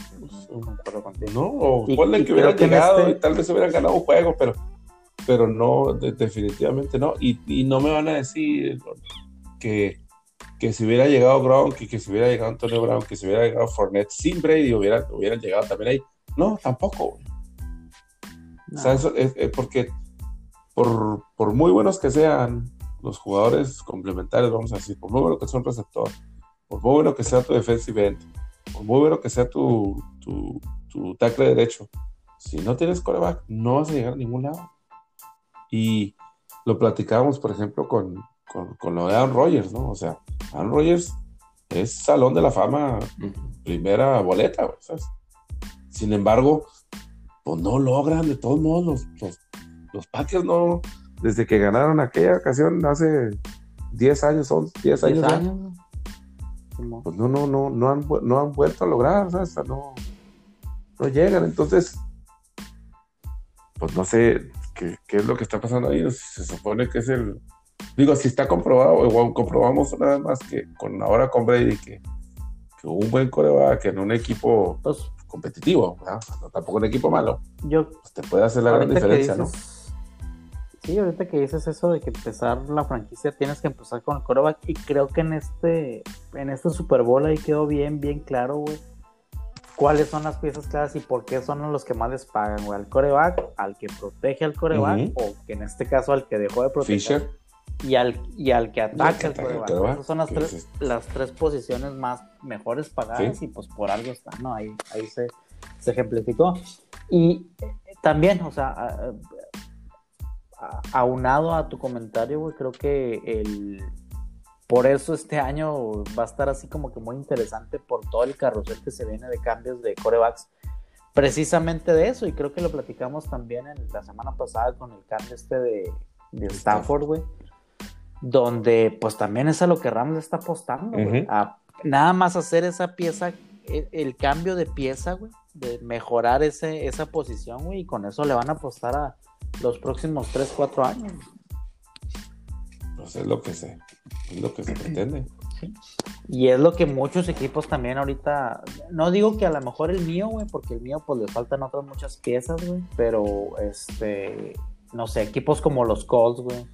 No, o ponle que hubieran llegado este y tal vez hubieran ganado un juego, pero, pero no, definitivamente no. Y, y no me van a decir que, que si hubiera llegado y que si hubiera llegado Antonio Brown, que si hubiera llegado Fournette sin Brady, hubieran, hubieran llegado también ahí. No, tampoco. O sea, eso es, porque por, por, muy buenos que sean los jugadores complementarios, vamos a decir, por muy bueno que sea un receptor, por muy bueno que sea tu defensive end, por muy bueno que sea tu, tu, tu tackle derecho, si no tienes coreback, no vas a llegar a ningún lado. Y lo platicábamos, por ejemplo, con, con, lo de Aaron Rodgers, ¿no? O sea, Aaron Rodgers es salón de la fama, primera boleta, ¿sabes? Sin embargo, pues no logran, de todos modos, los, los, Packers no, desde que ganaron aquella ocasión hace 10 años, son 10 años, años. pues no, no, no, no han, no han vuelto a lograr, ¿sabes? No, no llegan, entonces, pues no sé qué, qué es lo que está pasando ahí, se supone que es el, Digo, si está comprobado, igual comprobamos una vez más que con ahora con Brady que, que un buen coreback en un equipo pues, competitivo, no, tampoco un equipo malo, yo, pues, te puede hacer la gran diferencia, ¿no? Sí, ahorita que dices eso de que empezar la franquicia tienes que empezar con el coreback y creo que en este en este Super Bowl ahí quedó bien, bien claro, güey. ¿Cuáles son las piezas claras y por qué son los que más les pagan, güey? Al coreback, al que protege al coreback o que en este caso al que dejó de proteger. Fisher y al, y al que ataca el Esas son las tres, las tres posiciones más mejores pagadas y pues por algo está, ¿no? Ahí, ahí se, se ejemplificó. Y también, o sea, aunado a tu comentario, güey, creo que el... Por eso este año va a estar así como que muy interesante por todo el carrusel que se viene de cambios de corebacks precisamente de eso, y creo que lo platicamos también en la semana pasada con el cambio este de, de Stanford, güey donde pues también es a lo que Rams está apostando, güey, a nada más hacer esa pieza, e, el, cambio de pieza, güey, de mejorar ese, esa posición, güey, y con eso le van a apostar a los próximos 3, 4 años. Pues es lo que se, es lo que se pretende. Y es lo que muchos equipos también ahorita, no digo que a lo mejor el mío, güey, porque el mío pues le faltan otras muchas piezas, güey, pero este, no sé, equipos como los Colts, güey,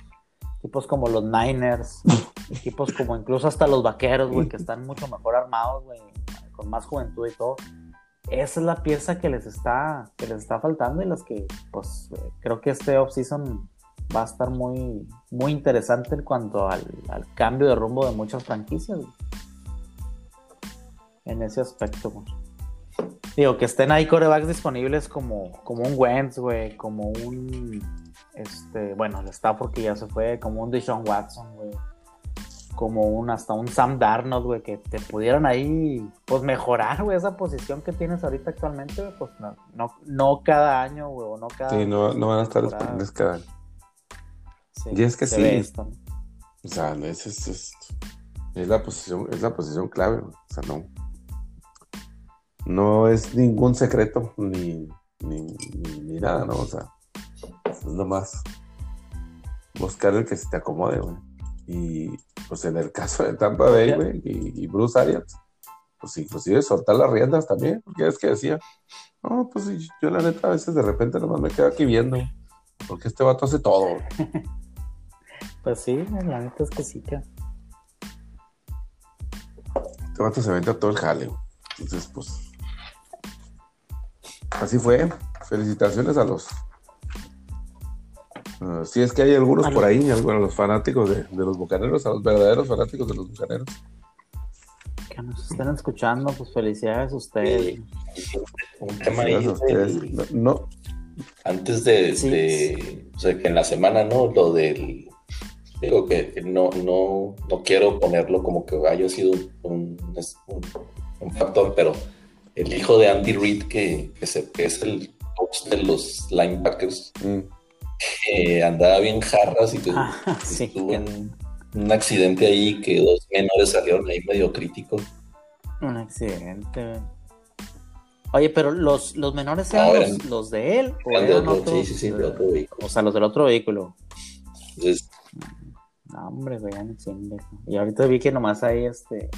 equipos como los Niners, equipos como incluso hasta los Vaqueros, güey, que están mucho mejor armados, güey, con más juventud y todo. Esa es la pieza que les está, que les está faltando y las que, pues, creo que este off-season va a estar muy, muy interesante en cuanto al, cambio de rumbo de muchas franquicias, En ese aspecto, güey. Digo, que estén ahí corebacks disponibles como, como un Wentz, güey, como un este, bueno, el Stafford que ya se fue, como un Deshaun Watson, güey. como un hasta un Sam Darnold, güey, que te pudieran ahí, pues mejorar, güey, esa posición que tienes ahorita actualmente, pues no, no, no cada año, güey, o no cada. Sí, no, no van a estar disponibles cada año. Sí, y es que sí. Esto, O sea, es, es, es, es, la posición, es la posición clave, o sea, no. No es ningún secreto, ni, ni, ni, nada, ¿no? O sea, es nomás buscar el que se te acomode, güey. Y pues en el caso de Tampa Bay, güey, y, Bruce Arians, pues inclusive soltar las riendas también, porque es que decía, no, pues yo la neta a veces de repente nomás me quedo aquí viendo, porque este vato hace todo. pues sí, la neta es que sí, que... Este vato se vende a todo el jale, entonces pues así fue. Felicitaciones a los si es que hay algunos por ahí, a los fanáticos de, los bucaneros, a los verdaderos fanáticos de los bucaneros. Que nos estén escuchando, pues felicidades a ustedes. Un tema ahí. No, Antes de, o sea, que en la semana, ¿no? Lo del. Digo que no, no, no quiero ponerlo como que haya sido un, un, factor, pero el hijo de Andy Reid, que, se, es el coach de los linebackers. Mm andaba bien jarras y que ah, tuvo un, accidente ahí que dos menores salieron ahí medio críticos. Un accidente. Oye, pero los, los menores eran, los, de él o eran otro, sí, sí, sí, de otro vehículo. O sea, los del otro vehículo. Entonces, no, hombre, vean, Y ahorita vi que nomás hay este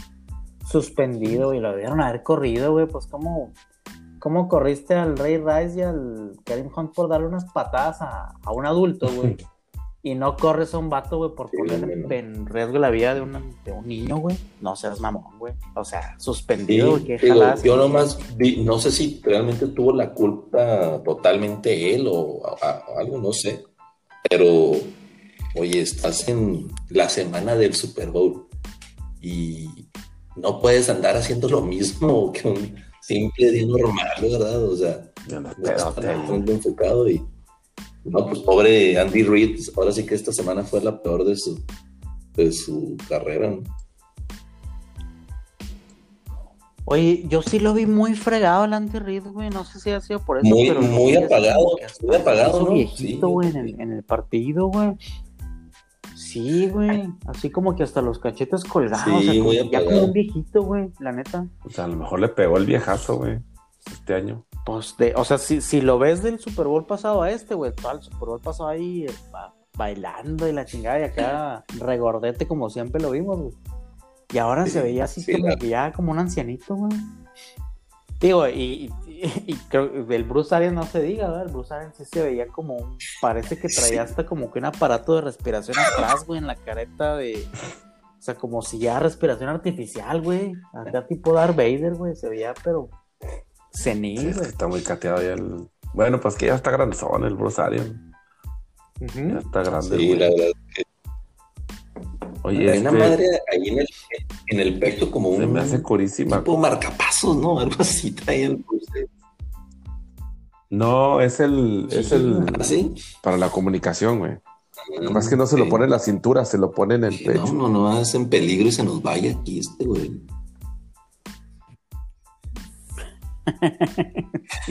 suspendido y lo debieron haber corrido, güey, pues como ¿Cómo corriste al Rey Rice y al Karim Hunt por darle unas patadas a, un adulto, güey? y no corres a un vato, güey, por poner en riesgo la vida de, un niño, güey. No seas mamón, güey. O sea, suspendido, güey. yo nomás vi, no sé si realmente tuvo la culpa totalmente él o, algo, no sé. Pero, oye, estás en la semana del Super Bowl y no puedes andar haciendo lo mismo que un simple día normal, ¿verdad? O sea, muy enfocado y no, pues pobre Andy Reid, ahora sí que esta semana fue la peor de su, de su carrera, ¿no? Oye, yo sí lo vi muy fregado el Andy Reid, güey. No sé si ha sido por eso. Muy, pero muy apagado, muy apagado, ¿no? viejito, güey, en, el, en el partido, güey. Sí, güey. Así como que hasta los cachetes colgados. Sí, o sea, ya como un viejito, güey, la neta. O sea, a lo mejor le pegó el viejazo, güey, este año. Pues, de, o sea, si, si lo ves del Super Bowl pasado a este, güey, todo el Super Bowl pasado ahí eh, bailando y la chingada y acá regordete como siempre lo vimos, güey. Y ahora se veía así como que ya como un ancianito, güey. Digo, y, y, creo que el Bruce Arians no se diga, ¿verdad? El Bruce Arians sí se veía como un. Parece que traía hasta como que un aparato de respiración atrás, güey, en la careta de. O sea, como si ya respiración artificial, güey. Acá tipo Darth Vader, güey. Se veía, pero. Senil, sí, está muy cateado ya el. Bueno, pues que ya está grandezón el Bruce Arians. Ya está grande. Sí, la verdad que Oye, hay una este madre ahí en el, en el pecho como un. Se me hace curísima. Tipo marcapasos, ¿no? Algo así trae el. No, es el. es el. ¿Así? ¿Ah, para la comunicación, güey. Lo más que no se lo pone en la cintura, se lo pone en el pecho. No, no, no, es en peligro y se nos vaya aquí este, güey.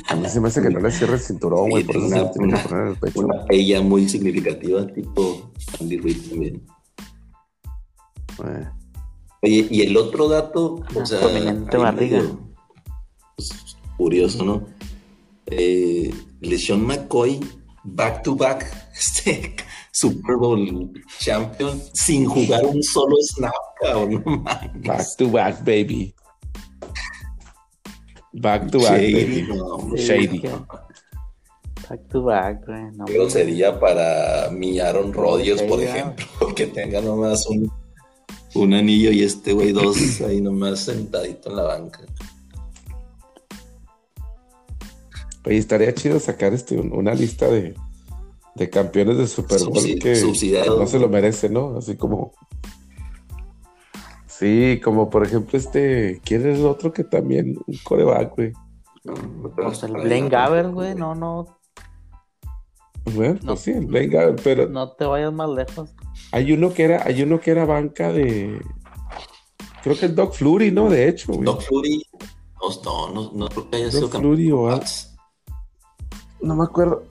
A mí se me hace que no le cierre el cinturón, güey, por eso se lo tiene que poner en el pecho. Una ella muy significativa, tipo Andy Reid también. Oye, y el otro dato, o sea, barriga. Pues, curioso, ¿no? Eh, LeSean McCoy, back to back, este Super Bowl champion, sin jugar un solo snap, cabrón. back to back, baby. Back to back, baby. Shady. Back to back, güey. Pero sería para mi Aaron Rodgers, por ejemplo, que tenga nomás un un anillo y este güey dos ahí nomás sentadito en la banca. Oye, estaría chido sacar este, una lista de, de campeones de Super Bowl que no se lo merece, ¿no? Así como. Sí, como por ejemplo este. ¿Quién es el otro que también? Un coreback, güey. pues el Blaine Gabbert, güey, no, no. Bueno, pues sí, el Blaine Gabbert, pero. No te vayas más lejos. Hay uno que era, hay uno que era banca de. Creo que es Doc Flurry, ¿no? De hecho, güey. Doc Flurry. No, no, no, creo que haya sido Flurry o No me acuerdo.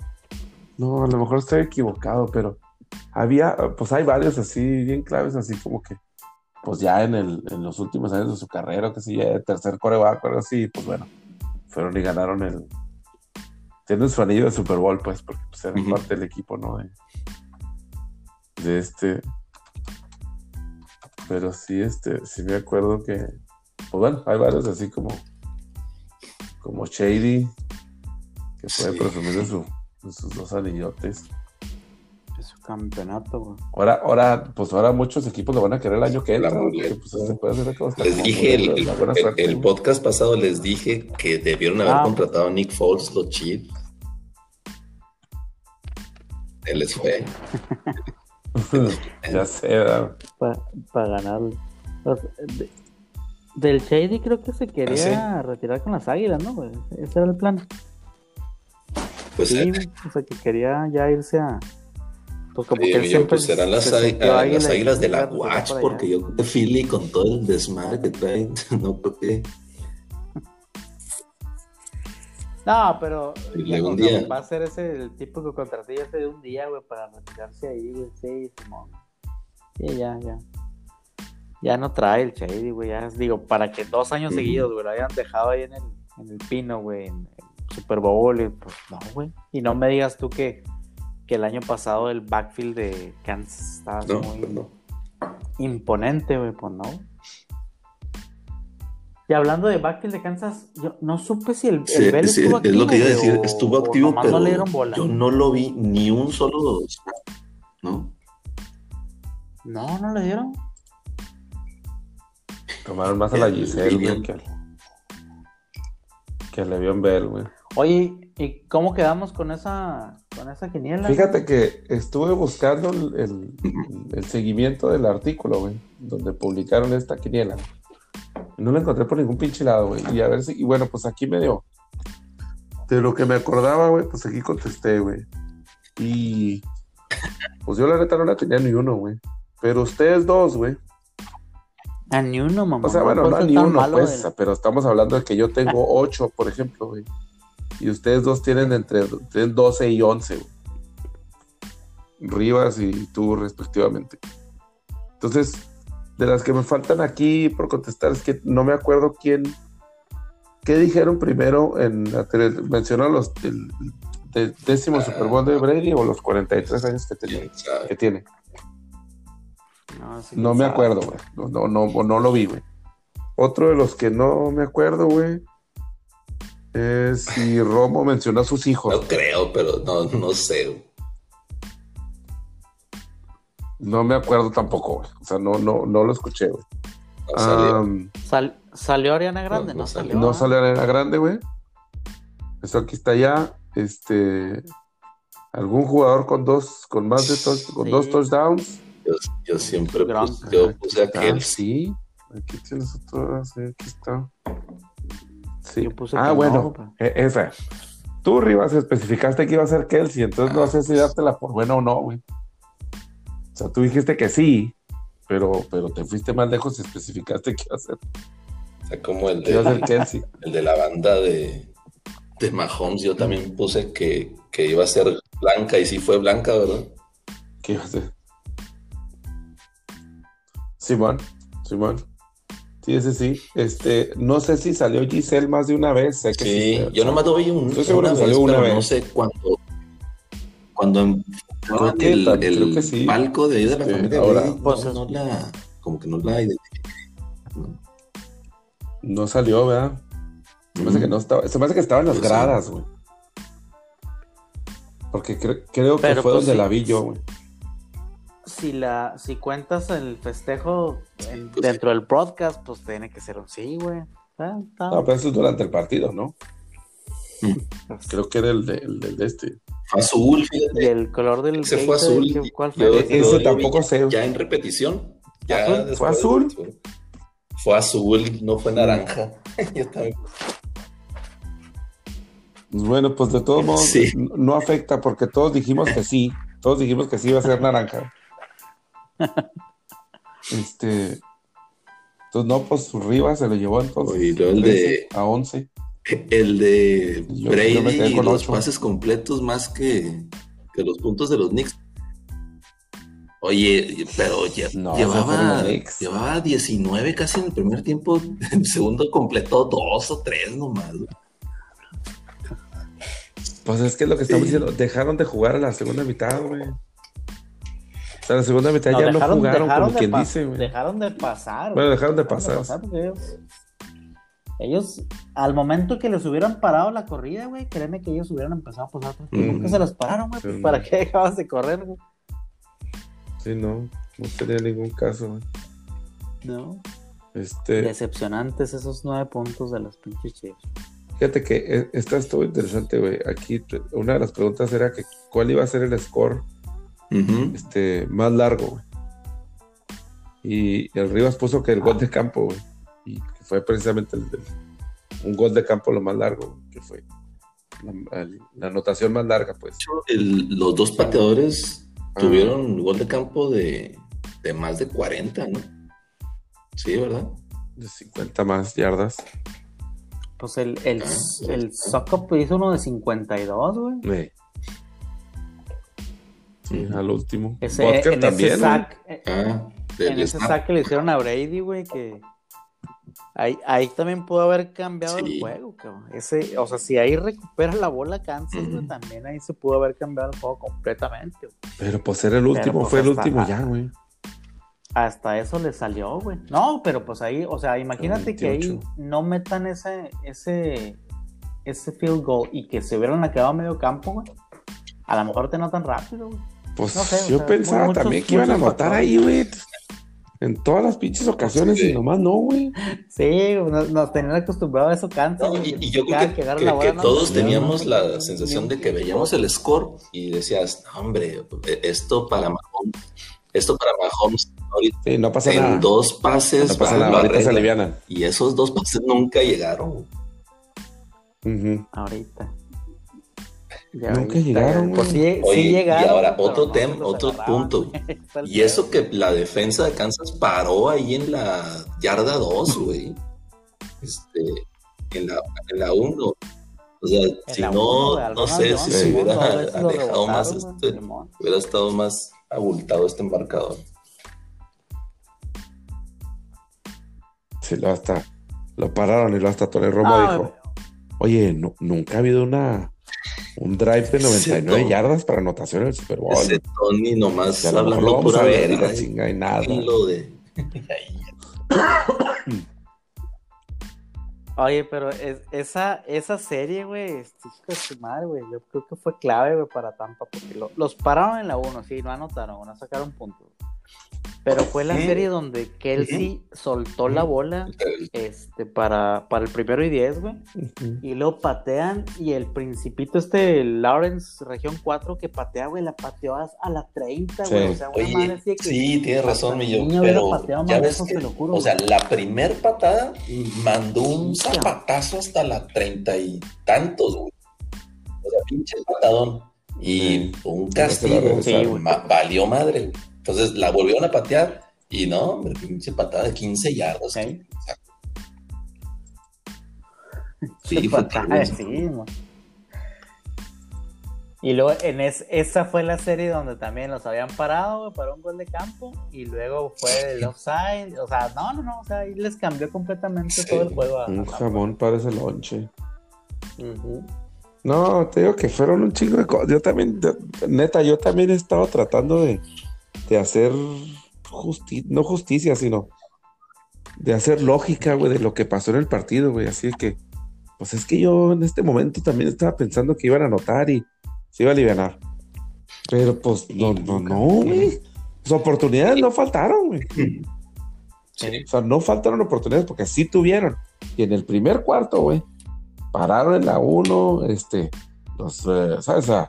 No, a lo mejor estoy equivocado, pero había, pues hay varios así, bien claves, así como que, pues ya en, el, en los últimos años de su carrera, que sé ya tercer coreback, algo así, pues bueno, fueron y ganaron el. Tienen su anillo de Super Bowl, pues, porque pues, eran parte del equipo, ¿no? De, de este. Pero sí, este, sí me acuerdo que, pues bueno, hay varios así como, como Shady, que puede presumir de, su, de sus dos anillotes su campeonato, güey. Ahora, ahora, pues ahora muchos equipos lo van a querer el año que entra, pues, les dije, el, podcast pasado les dije que debieron haber ah. contratado a Nick Foles, los Chiefs. Él les fue. ya sé, Para ganar. del Shady creo que se quería ¿Ah, retirar con las águilas, ¿no? Ese era el plan. Pues sí, eh. o sea que quería ya irse a, pues como que siempre pues serán las, las águilas de la Watch, porque yo creo que Philly con todo el desmadre que traen, no creo que. No, pero un día. va a ser ese el tipo que contraté ese de un día, güey, para retirarse ahí, güey. Sí, Simón. Sí, ya, ya. Ya no trae el Shady, güey. Ya digo, para que dos años seguidos, güey, lo hayan dejado ahí en el, en el pino, güey, en el Super Bowl, y pues no, güey. Y no me digas tú que que el año pasado el backfield de Kansas estaba muy pues imponente, güey, pues no. Y hablando de backfield de Kansas, yo no supe si el, el Bell estuvo activo. Es lo que iba a decir, estuvo activo, pero no yo no lo vi ni un solo ¿no? No, no le dieron. Tomaron más a la Giselle, güey, que, que le vio en Bell, güey. Oye, ¿y cómo quedamos con esa con esa quiniela. Fíjate que estuve buscando el, seguimiento del artículo, güey, donde publicaron esta quiniela. No la encontré por ningún pinche lado, güey. Y a ver si, y bueno, pues aquí me dio. De lo que me acordaba, güey, pues aquí contesté, güey. Y pues yo la neta no la tenía ni uno, güey. Pero ustedes dos, güey. A ni uno, mamá. O sea, bueno, no ni uno, pues, pero estamos hablando de que yo tengo ocho, por ejemplo, güey. Y ustedes dos tienen entre 12 y 11. Rivas y tú respectivamente. Entonces, de las que me faltan aquí por contestar es que no me acuerdo quién, qué dijeron primero en la tele, mencionó los el, décimo Super Bowl de Brady o los 43 años que, tiene, que tiene. No, me acuerdo, güey. No, no, no, no lo vi, güey. Otro de los que no me acuerdo, güey, es si Romo mencionó a sus hijos. No creo, pero no, no sé. No me acuerdo tampoco, güey. O sea, no, no, no lo escuché, güey. salió. Ariana Grande? No, salió. No salió Ariana Grande, güey. Eso aquí está ya. Este. ¿Algún jugador con dos, con más de con dos touchdowns? Yo, siempre puse, yo puse a Sí. Aquí tienes otro. aquí está ah, bueno, e, esa. Tú, Rivas, especificaste que iba a ser Kelsey, entonces no sé si dártela por buena o no, güey. O sea, tú dijiste que sí, pero, pero te fuiste más lejos y especificaste que iba a ser. O sea, como el de, Kelsey. el de la banda de, de Mahomes, yo también puse que, que iba a ser blanca y sí fue blanca, ¿verdad? ¿Qué iba a ser? Simón, Simón. Sí, ese sí. Este, no sé si salió Giselle más de una vez. Sé que sí, yo nomás lo vi un, Estoy que salió una vez. No sé cuándo. Cuando creo que el, el que sí. palco de ahí de la este, familia, ahora, pues, no, la, como que no la identifiqué. No, salió, ¿verdad? Se me hace que no estaba. Se me hace que estaba en las pues gradas, güey. Porque creo que fue pues donde la vi yo, güey si la si cuentas el festejo dentro del broadcast, pues tiene que ser un sí, güey. No, pero eso es durante el partido, ¿no? Mm. Creo que era el, de, el de este. Fue azul, fíjate. Y el color del Ese fue azul. ¿Cuál fue? ese tampoco sé. Ya en repetición. Ya ¿Fue azul? Fue azul, no fue naranja. Yo también. Pues bueno, pues de todos modos no afecta porque todos dijimos que sí. Todos dijimos que sí iba a ser naranja. este. Entonces, no, pues Rivas se lo llevó entonces. el de, a 11. El de Brady y los pases completos más que, que los puntos de los Knicks. Oye, pero llevaba, llevaba 19 casi en el primer tiempo, en el segundo completó dos o tres nomás. Pues es que lo que estamos diciendo, dejaron de jugar a la segunda mitad, güey. Sea, la segunda mitad ya no jugaron, como quien dice, güey. Dejaron de pasar. Bueno, dejaron de pasar. ellos, al momento que les hubieran parado la corrida, güey, créeme que ellos hubieran empezado a pasar. ¿Por qué se los pararon, güey? ¿Para qué dejabas de correr, güey? Sí, no, no tenía ningún caso, güey. No. Este... Decepcionantes esos nueve puntos de los pinches Chiefs. Fíjate que eh, está estuvo interesante, güey. Aquí una de las preguntas era que cuál iba a ser el score este, más largo, güey. Y, el Rivas puso que el gol de campo, güey. Y que fue precisamente el, un gol de campo lo más largo, que fue la, anotación más larga, pues. los dos pateadores Tuvieron un gol de campo de, más de 40, ¿no? Sí, ¿verdad? De 50 más yardas. Pues el, el, ah, el hizo uno de 52, güey. Sí. al último. Ese, en también. Ese sack, eh, ah, en ese sack que le hicieron a Brady, güey, que Ahí, también pudo haber cambiado el juego, cabrón. Ese, o sea, si ahí recupera la bola Kansas, también ahí se pudo haber cambiado el juego completamente. Pero pues era el último, pues, fue el último ya, güey. Hasta eso le salió, güey. No, pero pues ahí, o sea, imagínate que ahí no metan ese, ese, ese field goal y que se hubieran quedado a medio campo, güey. A lo mejor te notan rápido, güey. Pues yo pensaba también que iban a matar ahí, güey en todas las pinches ocasiones y nomás no, güey. Sí, nos, tenían acostumbrados a eso canto. y, yo creo que, que, todos teníamos la sensación de que veíamos el score y decías, no, hombre, esto para Mahomes, esto para Mahomes ahorita, sí, no pasa en dos pases no pasa nada, ahorita se alivianan. Y esos dos pases nunca llegaron. Ahorita. Nunca llegaron. Pues sí, llegaron. Y ahora otro tema, otro punto. y eso que la defensa de Kansas paró ahí en la yarda 2, güey. Este, en la, en la 1. O sea, si no, no sé si se hubiera alejado más, este, hubiera estado más abultado este embarcador. Sí, lo hasta lo pararon y lo hasta Tony Romo dijo, oye, no, nunca ha habido una un drive de 99 yardas para anotación en el Super Bowl. Ese Tony nomás ya hablando lo vamos a ver, la chinga y nada. De... Oye, pero esa, esa serie, güey, madre, güey, yo creo que fue clave, güey, para Tampa, porque los pararon en la 1, sí, no anotaron, no sacaron puntos. Pero fue la serie donde Kelsey soltó la bola este, para, para el primero y diez, güey. Y luego patean y el principito este, Lawrence, región 4, que patea, güey, la pateó a la 30, güey. O sea, Oye, madre que, sí, tienes razón, mi yo. Pero ya ves que, o sea, la primer patada mandó un zapatazo hasta la treinta y tantos, güey. O sea, pinche patadón. Y un castigo, valió madre, güey. Entonces la volvieron a patear y no, hombre, pinche patada de 15 yardas. Sí, patada, sí, y luego en esa fue la serie donde también los habían parado para un gol de campo y luego fue el offside, o sea, no, no, no, o sea, ahí les cambió completamente todo el juego. un jamón para ese lonche. No, te digo que fueron un chingo de cosas. Yo también, neta, yo también he estado tratando de, de hacer justicia, no justicia, sino de hacer lógica, güey, de lo que pasó en el partido, güey. Así que, pues es que yo en este momento también estaba pensando que iban a anotar y se iba a aliviar. Pero pues no, no, no, güey. Las oportunidades no faltaron, güey. O sea, no faltaron oportunidades porque sí tuvieron. Y en el primer cuarto, güey, pararon en la uno, este, los, eh, ¿sabes? O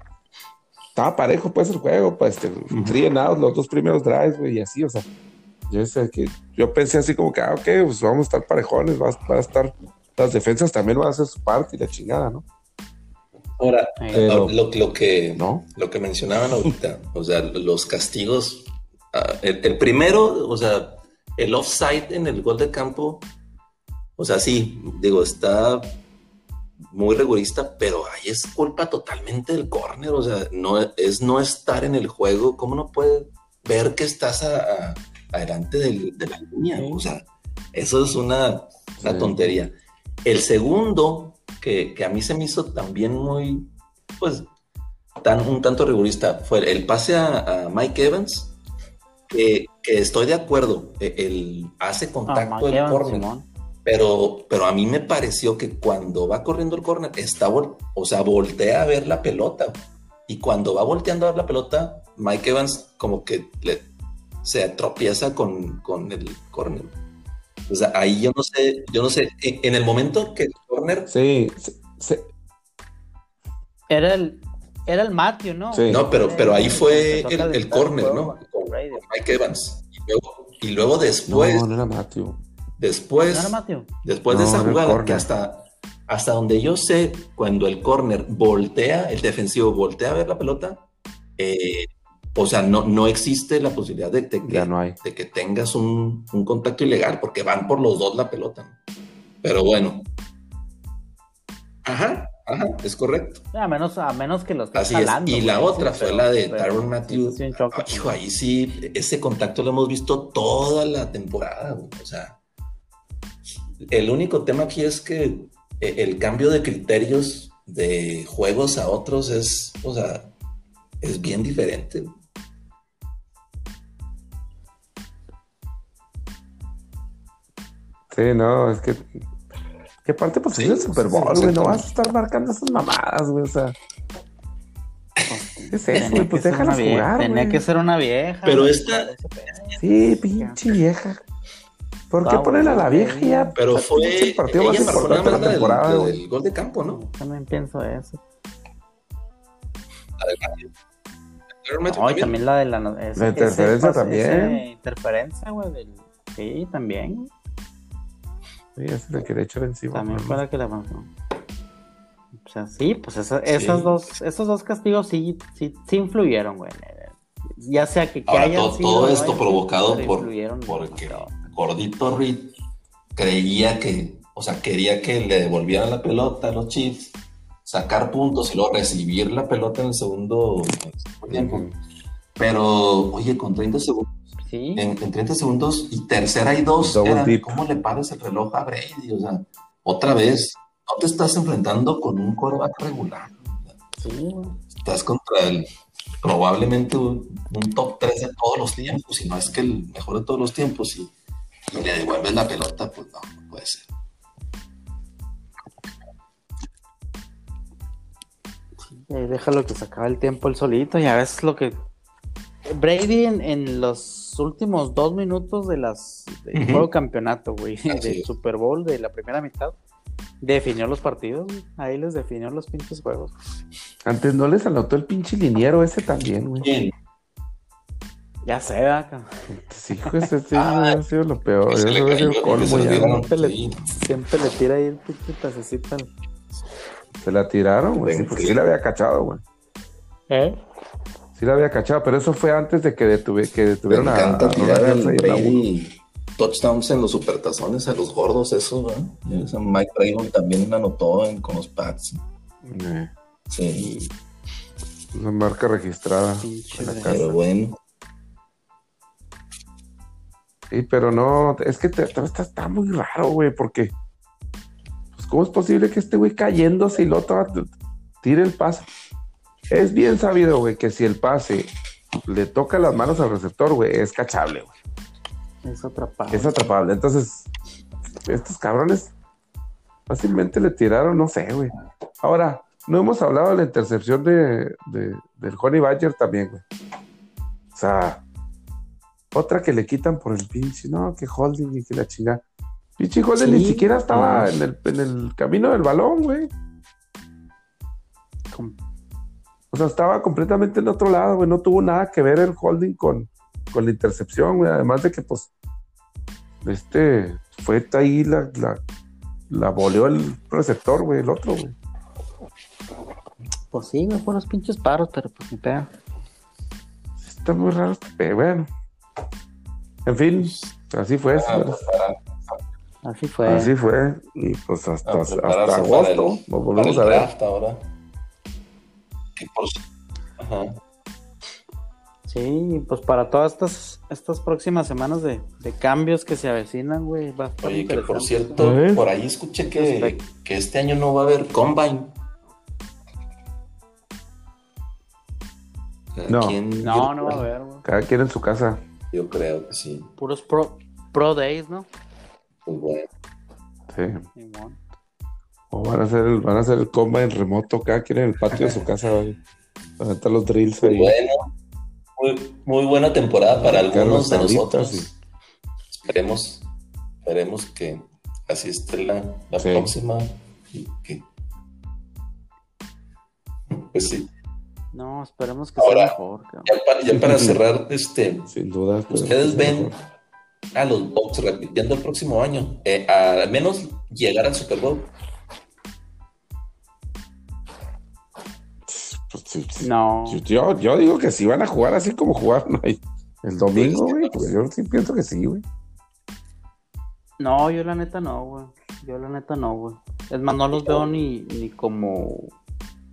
estaba parejo pues el juego, pues este, three los dos primeros drives, güey, y así, o sea, yo, sé que, yo pensé así como que, ah, ok, pues vamos a estar parejones, va, a estar, las defensas también van a hacer su parte y la chingada, ¿no? Ahora, lo, lo, que, ¿no? lo que mencionaban ahorita, o sea, los castigos ah, el, primero, o sea, el offside en el gol de campo, o sea, sí, digo, está muy rigurista, pero ahí es culpa totalmente del córner, o sea, no es no estar en el juego, ¿cómo no puede ver que estás adelante de la línea? O sea, eso es una, tontería. El segundo, que, a mí se me hizo también muy, pues, tan, un tanto rigurista, fue el pase a, Mike Evans, que, estoy de acuerdo, e, el, hace ah, contacto el córner pero, pero a mí me pareció que cuando va corriendo el córner, está, o sea, voltea a ver la pelota. Y cuando va volteando a ver la pelota, Mike Evans como que le, se tropieza con, con el córner. O sea, ahí yo no sé, yo no sé, en, el momento que el córner... Sí, sí, Era el, era el Matthew, ¿no? Sí. No, pero, pero ahí fue el, el córner, ¿no? Con, Mike Evans. Y luego, y luego después... No, no era Matthew. Después, después de esa jugada, que hasta, hasta donde yo sé, cuando el corner voltea, el defensivo voltea a ver la pelota, eh, o sea, no, no existe la posibilidad de, que, de que tengas un, contacto ilegal, porque van por los dos la pelota. Pero bueno. Ajá, ajá, es correcto. A menos, a menos que los Así es. Y la otra fue la de Tyron Matthews. hijo, ahí sí, ese contacto lo hemos visto toda la temporada, o sea el único tema aquí es que eh, el cambio de criterios de juegos a otros es, o sea, es bien diferente. Sí, no, es que. ¿Qué parte pues es el Super Bowl, güey? no vas a estar marcando esas mamadas, güey. O sea. ¿Qué es eso, güey? Pues déjalas jugar, Tenía que ser una vieja. Pero esta. Sí, pinche vieja. ¿Por qué ponerle a la vieja ya? Pero fue el partido más importante de la temporada. Del, gol de campo, ¿no? También pienso eso. La también la de la. la interferencia también. interferencia, güey. Sí, también. Sí, ese le quería echar encima. También fue la que le avanzó. O sea, sí, pues esa, esas dos, esos dos castigos sí, sí, sí influyeron, güey. Ya sea que, que Ahora, todo, sido, todo esto provocado por porque Gordito Reed creía que, o sea, quería que le devolvieran la pelota a los Chiefs, sacar puntos y luego recibir la pelota en el segundo, tiempo. Pero, oye, con 30 segundos. En, 30 segundos y tercera y dos, ¿cómo le pares el reloj a Brady? O sea, otra vez, no te estás enfrentando con un coreback regular. Estás contra el probablemente un, un, top 3 de todos los tiempos, si no es que el mejor de todos los tiempos. Y y le devuelves la pelota, pues no, no puede ser. déjalo que se acabe el tiempo el solito, ya ves lo que Brady en, los últimos dos minutos de las del juego campeonato, güey, del Super Bowl de la primera mitad, definió los partidos, ahí les definió los pinches juegos. Antes no les anotó el pinche liniero ese también, güey. Ya sé, vaca. Sí, pues ese ah, ha sido lo peor. Eso ha sido colmo Siempre, le, siempre le tira ahí el pinche pasecito. Se la tiraron, güey. Sí, porque sí la había cachado, güey. ¿Eh? Sí la había cachado, pero eso fue antes de que, detuve, que detuvieron Me encanta a, tirar el touchdowns en los supertazones a los gordos, eso, ¿no? Mike Braven también anotó en, con los Pats. Eh. Sí. Una marca registrada. Pero bueno. Sí, pero no, es que te, está, muy raro, güey, porque, pues, ¿cómo es posible que este güey cayéndose y lo otro tire el pase? Es bien sabido, güey, que si el pase le toca las manos al receptor, güey, es cachable, güey. Es atrapable. Es atrapable. Entonces, estos cabrones fácilmente le tiraron, no sé, güey. Ahora, no hemos hablado de la intercepción de, de del Honey Badger también, güey. O sea, otra que le quitan por el pinche, no, que holding y que la chinga. Pinche holding ni siquiera estaba en, el, en el camino del balón, güey. O sea, estaba completamente en otro lado, güey. No tuvo nada que ver el holding con, con la intercepción, güey. Además de que, pues, este, fue ahí la, la, la boleó el receptor, güey, el otro, güey. Pues sí, me fueron los pinches paros, pero pues ni pega. Está muy raro este bueno En fin, así fue. Ah, así fue. Así fue. Y pues hasta, hasta agosto nos volvemos a ver. Ahora. Ajá. Sí, pues para todas estas, estas próximas semanas de, cambios que se avecinan, güey. Oye, que por cierto, por ahí escuché que, que, este año no va a haber combine. no. no, no va a haber, güey. Cada quien en su casa. Yo creo que sí. Puros pro, pro days, ¿no? Pues bueno. Sí. O van a hacer el, van a hacer el combine remoto, cada quien en el patio de su casa, güey. Van a estar los drills pues ahí. Bueno muy, buena temporada para algunos de nosotros. Esperemos, esperemos que así esté la, próxima pues sí. No, esperemos que sea mejor. Ya para, cerrar, este, sin duda. Ustedes ven a los Bucks repitiendo el próximo año, eh, al menos llegar al Super Bowl. No. Yo, yo, digo que si van a jugar así como jugaron el domingo, güey. Pues yo sí pienso que sí, güey. No, yo la neta no, güey. Yo la neta no, güey. Es más, no los veo ni, ni como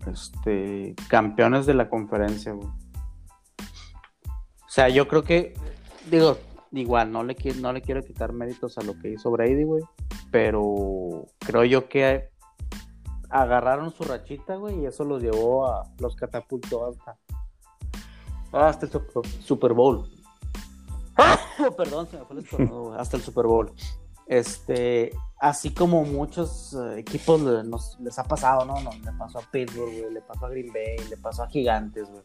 este campeones de la conferencia, güey. O sea, yo creo que, digo, igual, no le, no le quiero quitar méritos a lo que hizo Brady, güey. Pero creo yo que agarraron su rachita, güey, y eso los llevó a, los catapultó hasta, hasta el Super Bowl. perdón, se me fue el hasta el Super Bowl. Este, así como muchos eh, equipos les ha pasado, ¿no? ¿no? Le pasó a Pittsburgh, le pasó a Green Bay, le pasó a Gigantes, güey.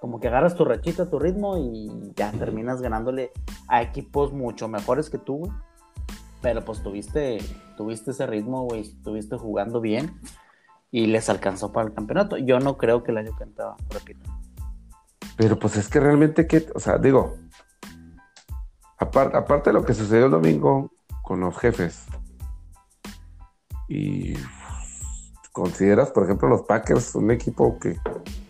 Como que agarras tu rachita, tu ritmo y ya terminas ganándole a equipos mucho mejores que tú, güey. Pero pues tuviste, tuviste ese ritmo, güey, estuviste jugando bien y les alcanzó para el campeonato. Yo no creo que el año que repito. Pero pues es que realmente que, o sea, digo, aparte de lo que sucedió el domingo con los jefes, y consideras, por ejemplo, los Packers un equipo que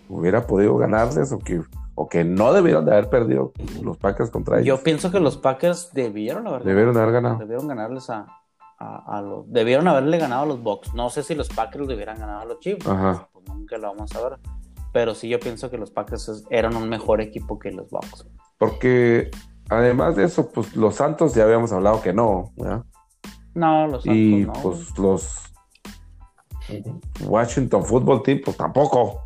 hubiera podido ganarles o que, o que no debieron de haber perdido los Packers contra ellos. Yo pienso que los Packers debieron haber, debieron haber ganado. Debieron ganarles a, a, los. Debieron haberle ganado a los Bucks. No sé si los Packers le hubieran ganado a los Chiefs. Pues nunca lo vamos a ver. Pero sí, yo pienso que los Packers eran un mejor equipo que los Bucks. Porque además de eso, pues los Santos ya habíamos hablado que no. No, los Santos y, pues los Washington Football Team, pues tampoco.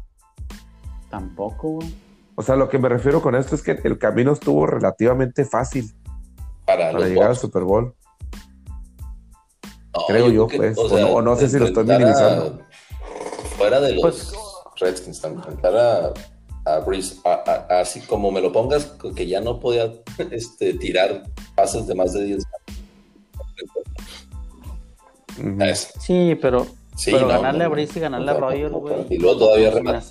Tampoco, O sea, lo que me refiero con esto es que el camino estuvo relativamente fácil para, llegar al Super Bowl creo yo, pues. o, no, sé si lo estoy minimizando. fuera de los pues, Redskins, enfrentar a, a así como me lo pongas, que ya no podía este, tirar pases de más de 10 Sí, pero, pero ganarle a Brice y ganarle a Royal, güey. Y luego todavía, rematar,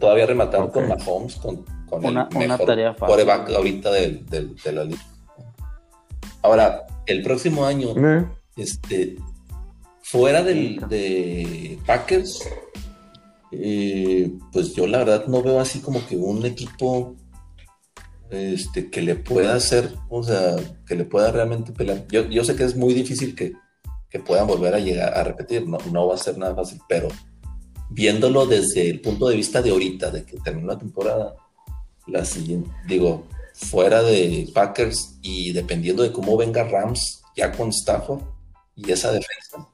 todavía rematar con Mahomes, con, con una, el mejor tarea fácil. ahorita de, de, la liga. Ahora, el próximo año, eh. Este, fuera del, de Packers, eh, pues yo la verdad no veo así como que un equipo este, que le pueda hacer, o sea, que le pueda realmente pelear. Yo, sé que es muy difícil que, puedan volver a llegar a repetir, no, no va a ser nada fácil, pero viéndolo desde el punto de vista de ahorita, de que terminó la temporada, la siguiente, digo, fuera de Packers y dependiendo de cómo venga Rams ya con Stafford, y esa defensa,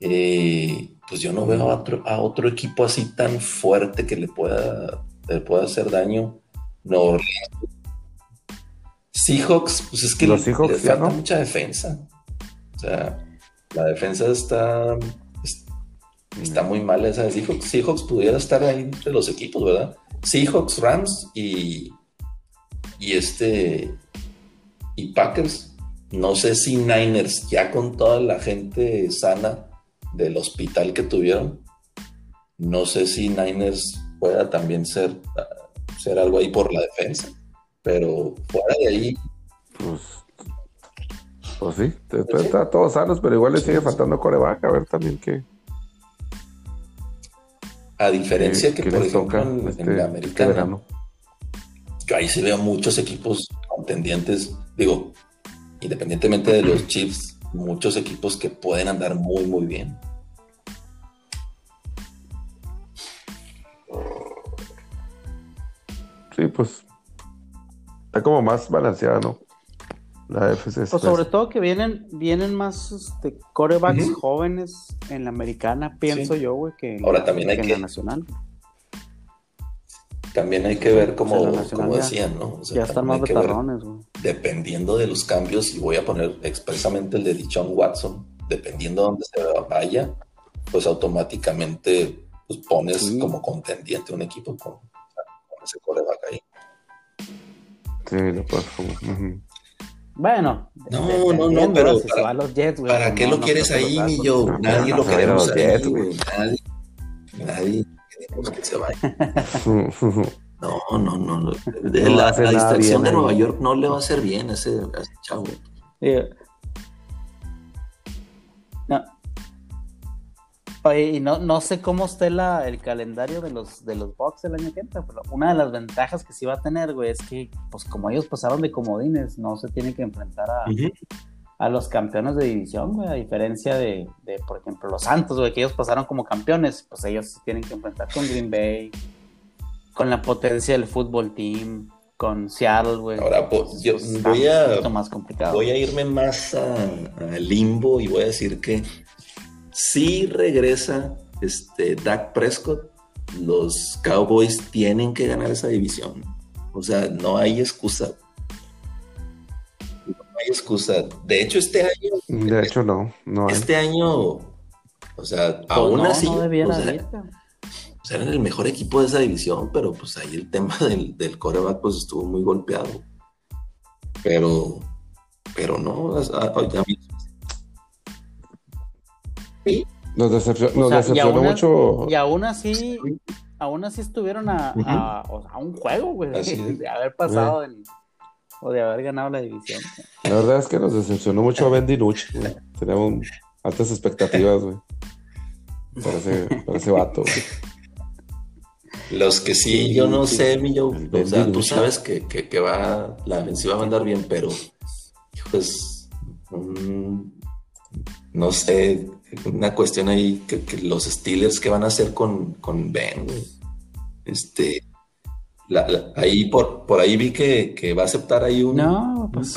eh, pues yo no veo a otro, a otro, equipo así tan fuerte que le pueda, le pueda hacer daño. No. Seahawks, pues es que Los le, falta mucha defensa. O sea, la defensa está, está muy mal esa de Seahawks. Seahawks pudiera estar ahí entre los equipos, ¿verdad? Seahawks, Rams y, y este y Packers no sé si Niners, ya con toda la gente sana del hospital que tuvieron, no sé si Niners pueda también ser, ser algo ahí por la defensa, pero fuera de ahí. Pues, pues sí, está todos sanos, pero igual le sigue faltando coreback, a ver también qué. A diferencia que, por ejemplo, en, la este americana, yo ahí sí veo muchos equipos contendientes, digo, independientemente de los Chiefs, muchos equipos que pueden andar muy, muy bien. Sí, pues está como más balanceada, ¿no? La FC. Pues sobre todo que vienen, vienen más este, corebacks jóvenes en la americana, pienso yo, güey, que, Ahora, también hay que, en la nacional. También hay que ver como, como decían, ¿no? ya están más veteranones, güey. Dependiendo de los cambios, y voy a poner expresamente el de Dichon Watson, dependiendo de dónde se vaya, pues automáticamente pues pones como contendiente un equipo con, ese coreback ahí. Sí, lo puedo. Bueno, no, no, no, pero para, los Jets, ¿para qué lo quieres ahí, mi yo? Nadie lo queremos ahí, güey. Nadie, nadie queremos que se vaya. No, no, no. no. La, la distracción de Nueva York no le va a hacer bien a ese, a ese chavo. No, Oye, y no, no sé cómo esté la, el calendario de los, de los Bucks el año que entra, pero una de las ventajas que sí va a tener, güey, es que, pues como ellos pasaron de comodines, no se tienen que enfrentar a, a los campeones de división, güey, a diferencia de, de, por ejemplo, los Santos, güey, que ellos pasaron como campeones, pues ellos se tienen que enfrentar con Green Bay, con la potencia del fútbol team, con Seattle, güey. Ahora, pues, yo voy a, más complicado. voy a irme más al limbo y voy a decir que si regresa este, Dak Prescott, los Cowboys tienen que ganar esa división. O sea, no hay excusa. No hay excusa. De hecho, este año. De hecho, no. no Este año, o sea, pues aún así. No o sea, eran el mejor equipo de esa división, pero pues ahí el tema del, del coreback pues estuvo muy golpeado. Pero, pero no, nos, decepcionó mucho. Y aún así, aún así estuvieron a, un juego, güey, de, haber pasado o de haber ganado la división. La verdad es que nos decepcionó mucho a Ben Dinucci, Teníamos altas expectativas, güey. Para ese, vato, Los que sí, yo no sé, mi yo, o sea, tú sabes que, que, va, la defensiva va a andar bien, pero pues no sé, una cuestión ahí que, los Steelers, ¿qué van a hacer con, con Ben? Este, ahí por, por ahí vi que, va a aceptar ahí un, no, pues,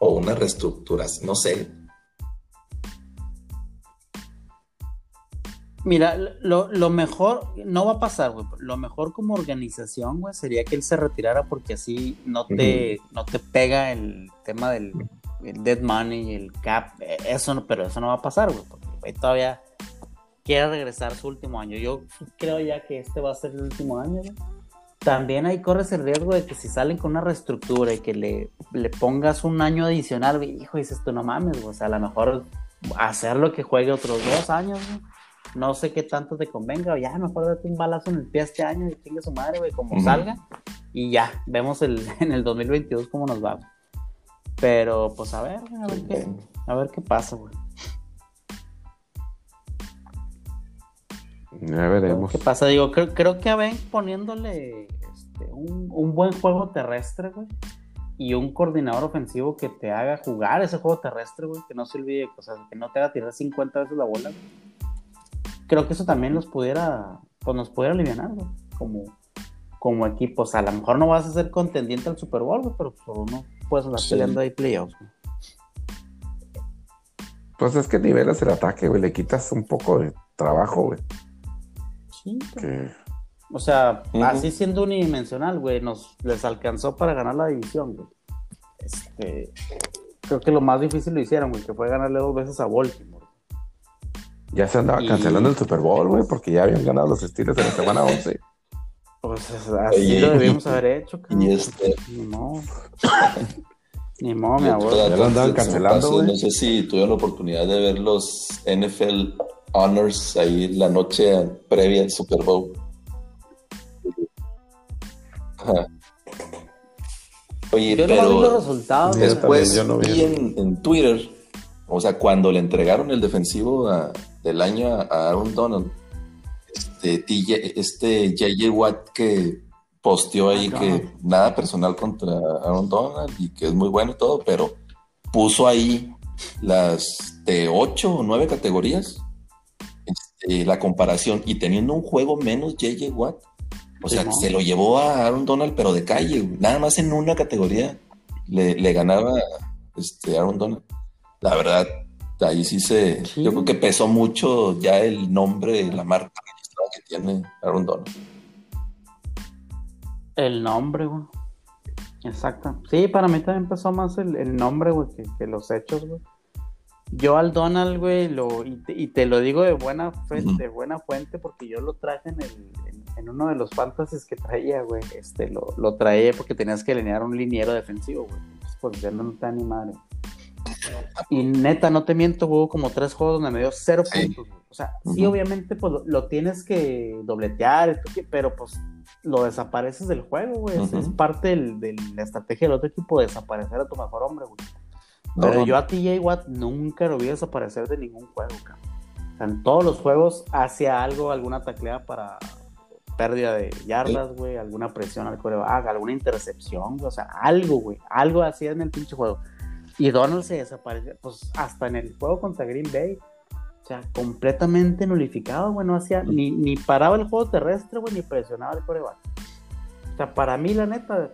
o una reestructuración, no sé. Mira, lo, lo, mejor, no va a pasar, güey. Lo mejor como organización, güey, sería que él se retirara porque así no te, no te pega el tema del, el dead money, el cap, eh, eso no, pero eso no va a pasar, güey, porque todavía quiere regresar su último año. Yo creo ya que este va a ser el último año, güey. También ahí corres el riesgo de que si salen con una reestructura y que le, le pongas un año adicional, güey, hijo, dices tú, no mames, güey, o sea, a lo mejor hacerlo que juegue otros dos años, güey. No sé qué tanto te convenga, o ya mejor date un balazo en el pie este año y chingue su madre, güey, como salga. Y ya, vemos el, en el 2022 cómo nos va. Pero pues a ver, a ver qué, a ver qué pasa, güey. Ya veremos. ¿Qué pasa? Digo, creo, creo que a Ben poniéndole este, un, buen juego terrestre, güey. Y un coordinador ofensivo que te haga jugar ese juego terrestre, güey. Que no se olvide, o sea, que no te haga tirar 50 veces la bola. Creo que eso también nos pudiera, pues nos pudiera aliviar, güey. Como, como equipo. O sea, a lo mejor no vas a ser contendiente al Super Bowl, güey, pero por uno puedes andar peleando ahí playoffs. Pues es que nivelas el ataque, güey, le quitas un poco de trabajo, güey. Sí. O sea, así siendo unidimensional, güey, nos les alcanzó para ganar la división, güey. Este, creo que lo más difícil lo hicieron, güey, que fue ganarle dos veces a Baltimore. Ya se andaba cancelando el Super Bowl, güey, porque ya habían ganado los estilos de la semana 11. Pues así lo debíamos haber hecho, cabrón. Y este... No. Ni modo, mi abuelo. Ya lo andaban cancelando, No sé si tuvieron la oportunidad de ver los NFL Honors ahí la noche previa al Super Bowl. Oye, yo pero no vi los resultados. Después yo no vi, en, en, Twitter, o sea, cuando le entregaron el defensivo del año a Aaron Donald, este, este J.J. Watt que posteó ahí que nada personal contra Aaron Donald y que es muy bueno y todo, pero puso ahí las de ocho o nueve categorías, este, la comparación y teniendo un juego menos JJ Watt. O sea, se lo llevó a Aaron Donald, pero de calle, nada más en una categoría le, ganaba este, Aaron Donald. La verdad, ahí sí se. Yo creo que pesó mucho ya el nombre, la marca que tiene Aaron Donald. El nombre, güey. Exacto. Sí, para mí también empezó más el, nombre, güey, que, los hechos, güey. Yo al Donald, güey, lo, y, te, lo digo de buena fuente, buena fuente, porque yo lo traje en, el, en, uno de los fantasies que traía, güey. Este, lo, lo traía porque tenías que alinear un liniero defensivo, güey. Pues ya no está ni madre. Y neta, no te miento, hubo como tres juegos donde me dio cero puntos. O sea, sí, obviamente, pues lo, tienes que dobletear, pero pues lo desapareces del juego, güey. Es parte de la estrategia del otro equipo desaparecer a tu mejor hombre, güey. Pero yo a TJ Watt nunca lo vi desaparecer de ningún juego, cabrón. O sea, en todos los juegos hacía algo, alguna taclea para pérdida de yardas, güey, alguna presión al coreback, alguna intercepción, o sea, algo, güey, algo hacía en el pinche juego. Y Donald se desapareció, pues hasta en el juego contra Green Bay, o sea, completamente nulificado, güey, no hacía, ni, ni paraba el juego terrestre, güey, ni presionaba el coreback. O sea, para mí, la neta,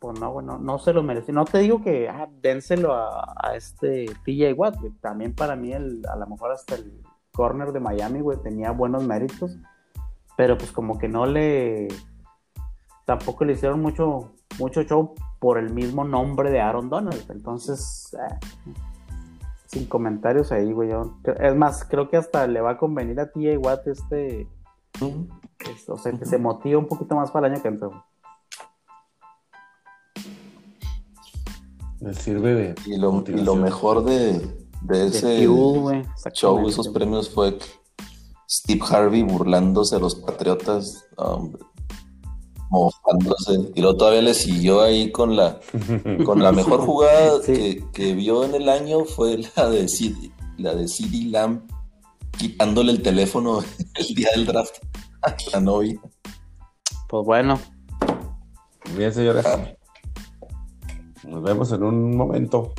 pues no, güey, no, se lo merece. No te digo que, ah, dénselo a, a este TJ Watt, güey. También para mí, el, a lo mejor hasta el corner de Miami, güey, tenía buenos méritos. Pero pues como que no le... Tampoco le hicieron mucho, mucho show por el mismo nombre de Aaron Donald. Entonces, eh, sin comentarios ahí, güey. es más, creo que hasta le va a convenir a TJ Watt este. o sea, que se motiva un poquito más para el año que entra. Me sirve de. Y lo, mejor de, de ese show, esos premios fue Steve Harvey burlándose de los Patriotas. Hombre mojándose. Y luego todavía le siguió ahí con la, con la mejor jugada que, vio en el año fue la de CD, la de CD Lamb quitándole el teléfono el día del draft a la novia. Pues bueno. Bien, señores. Nos vemos en un momento.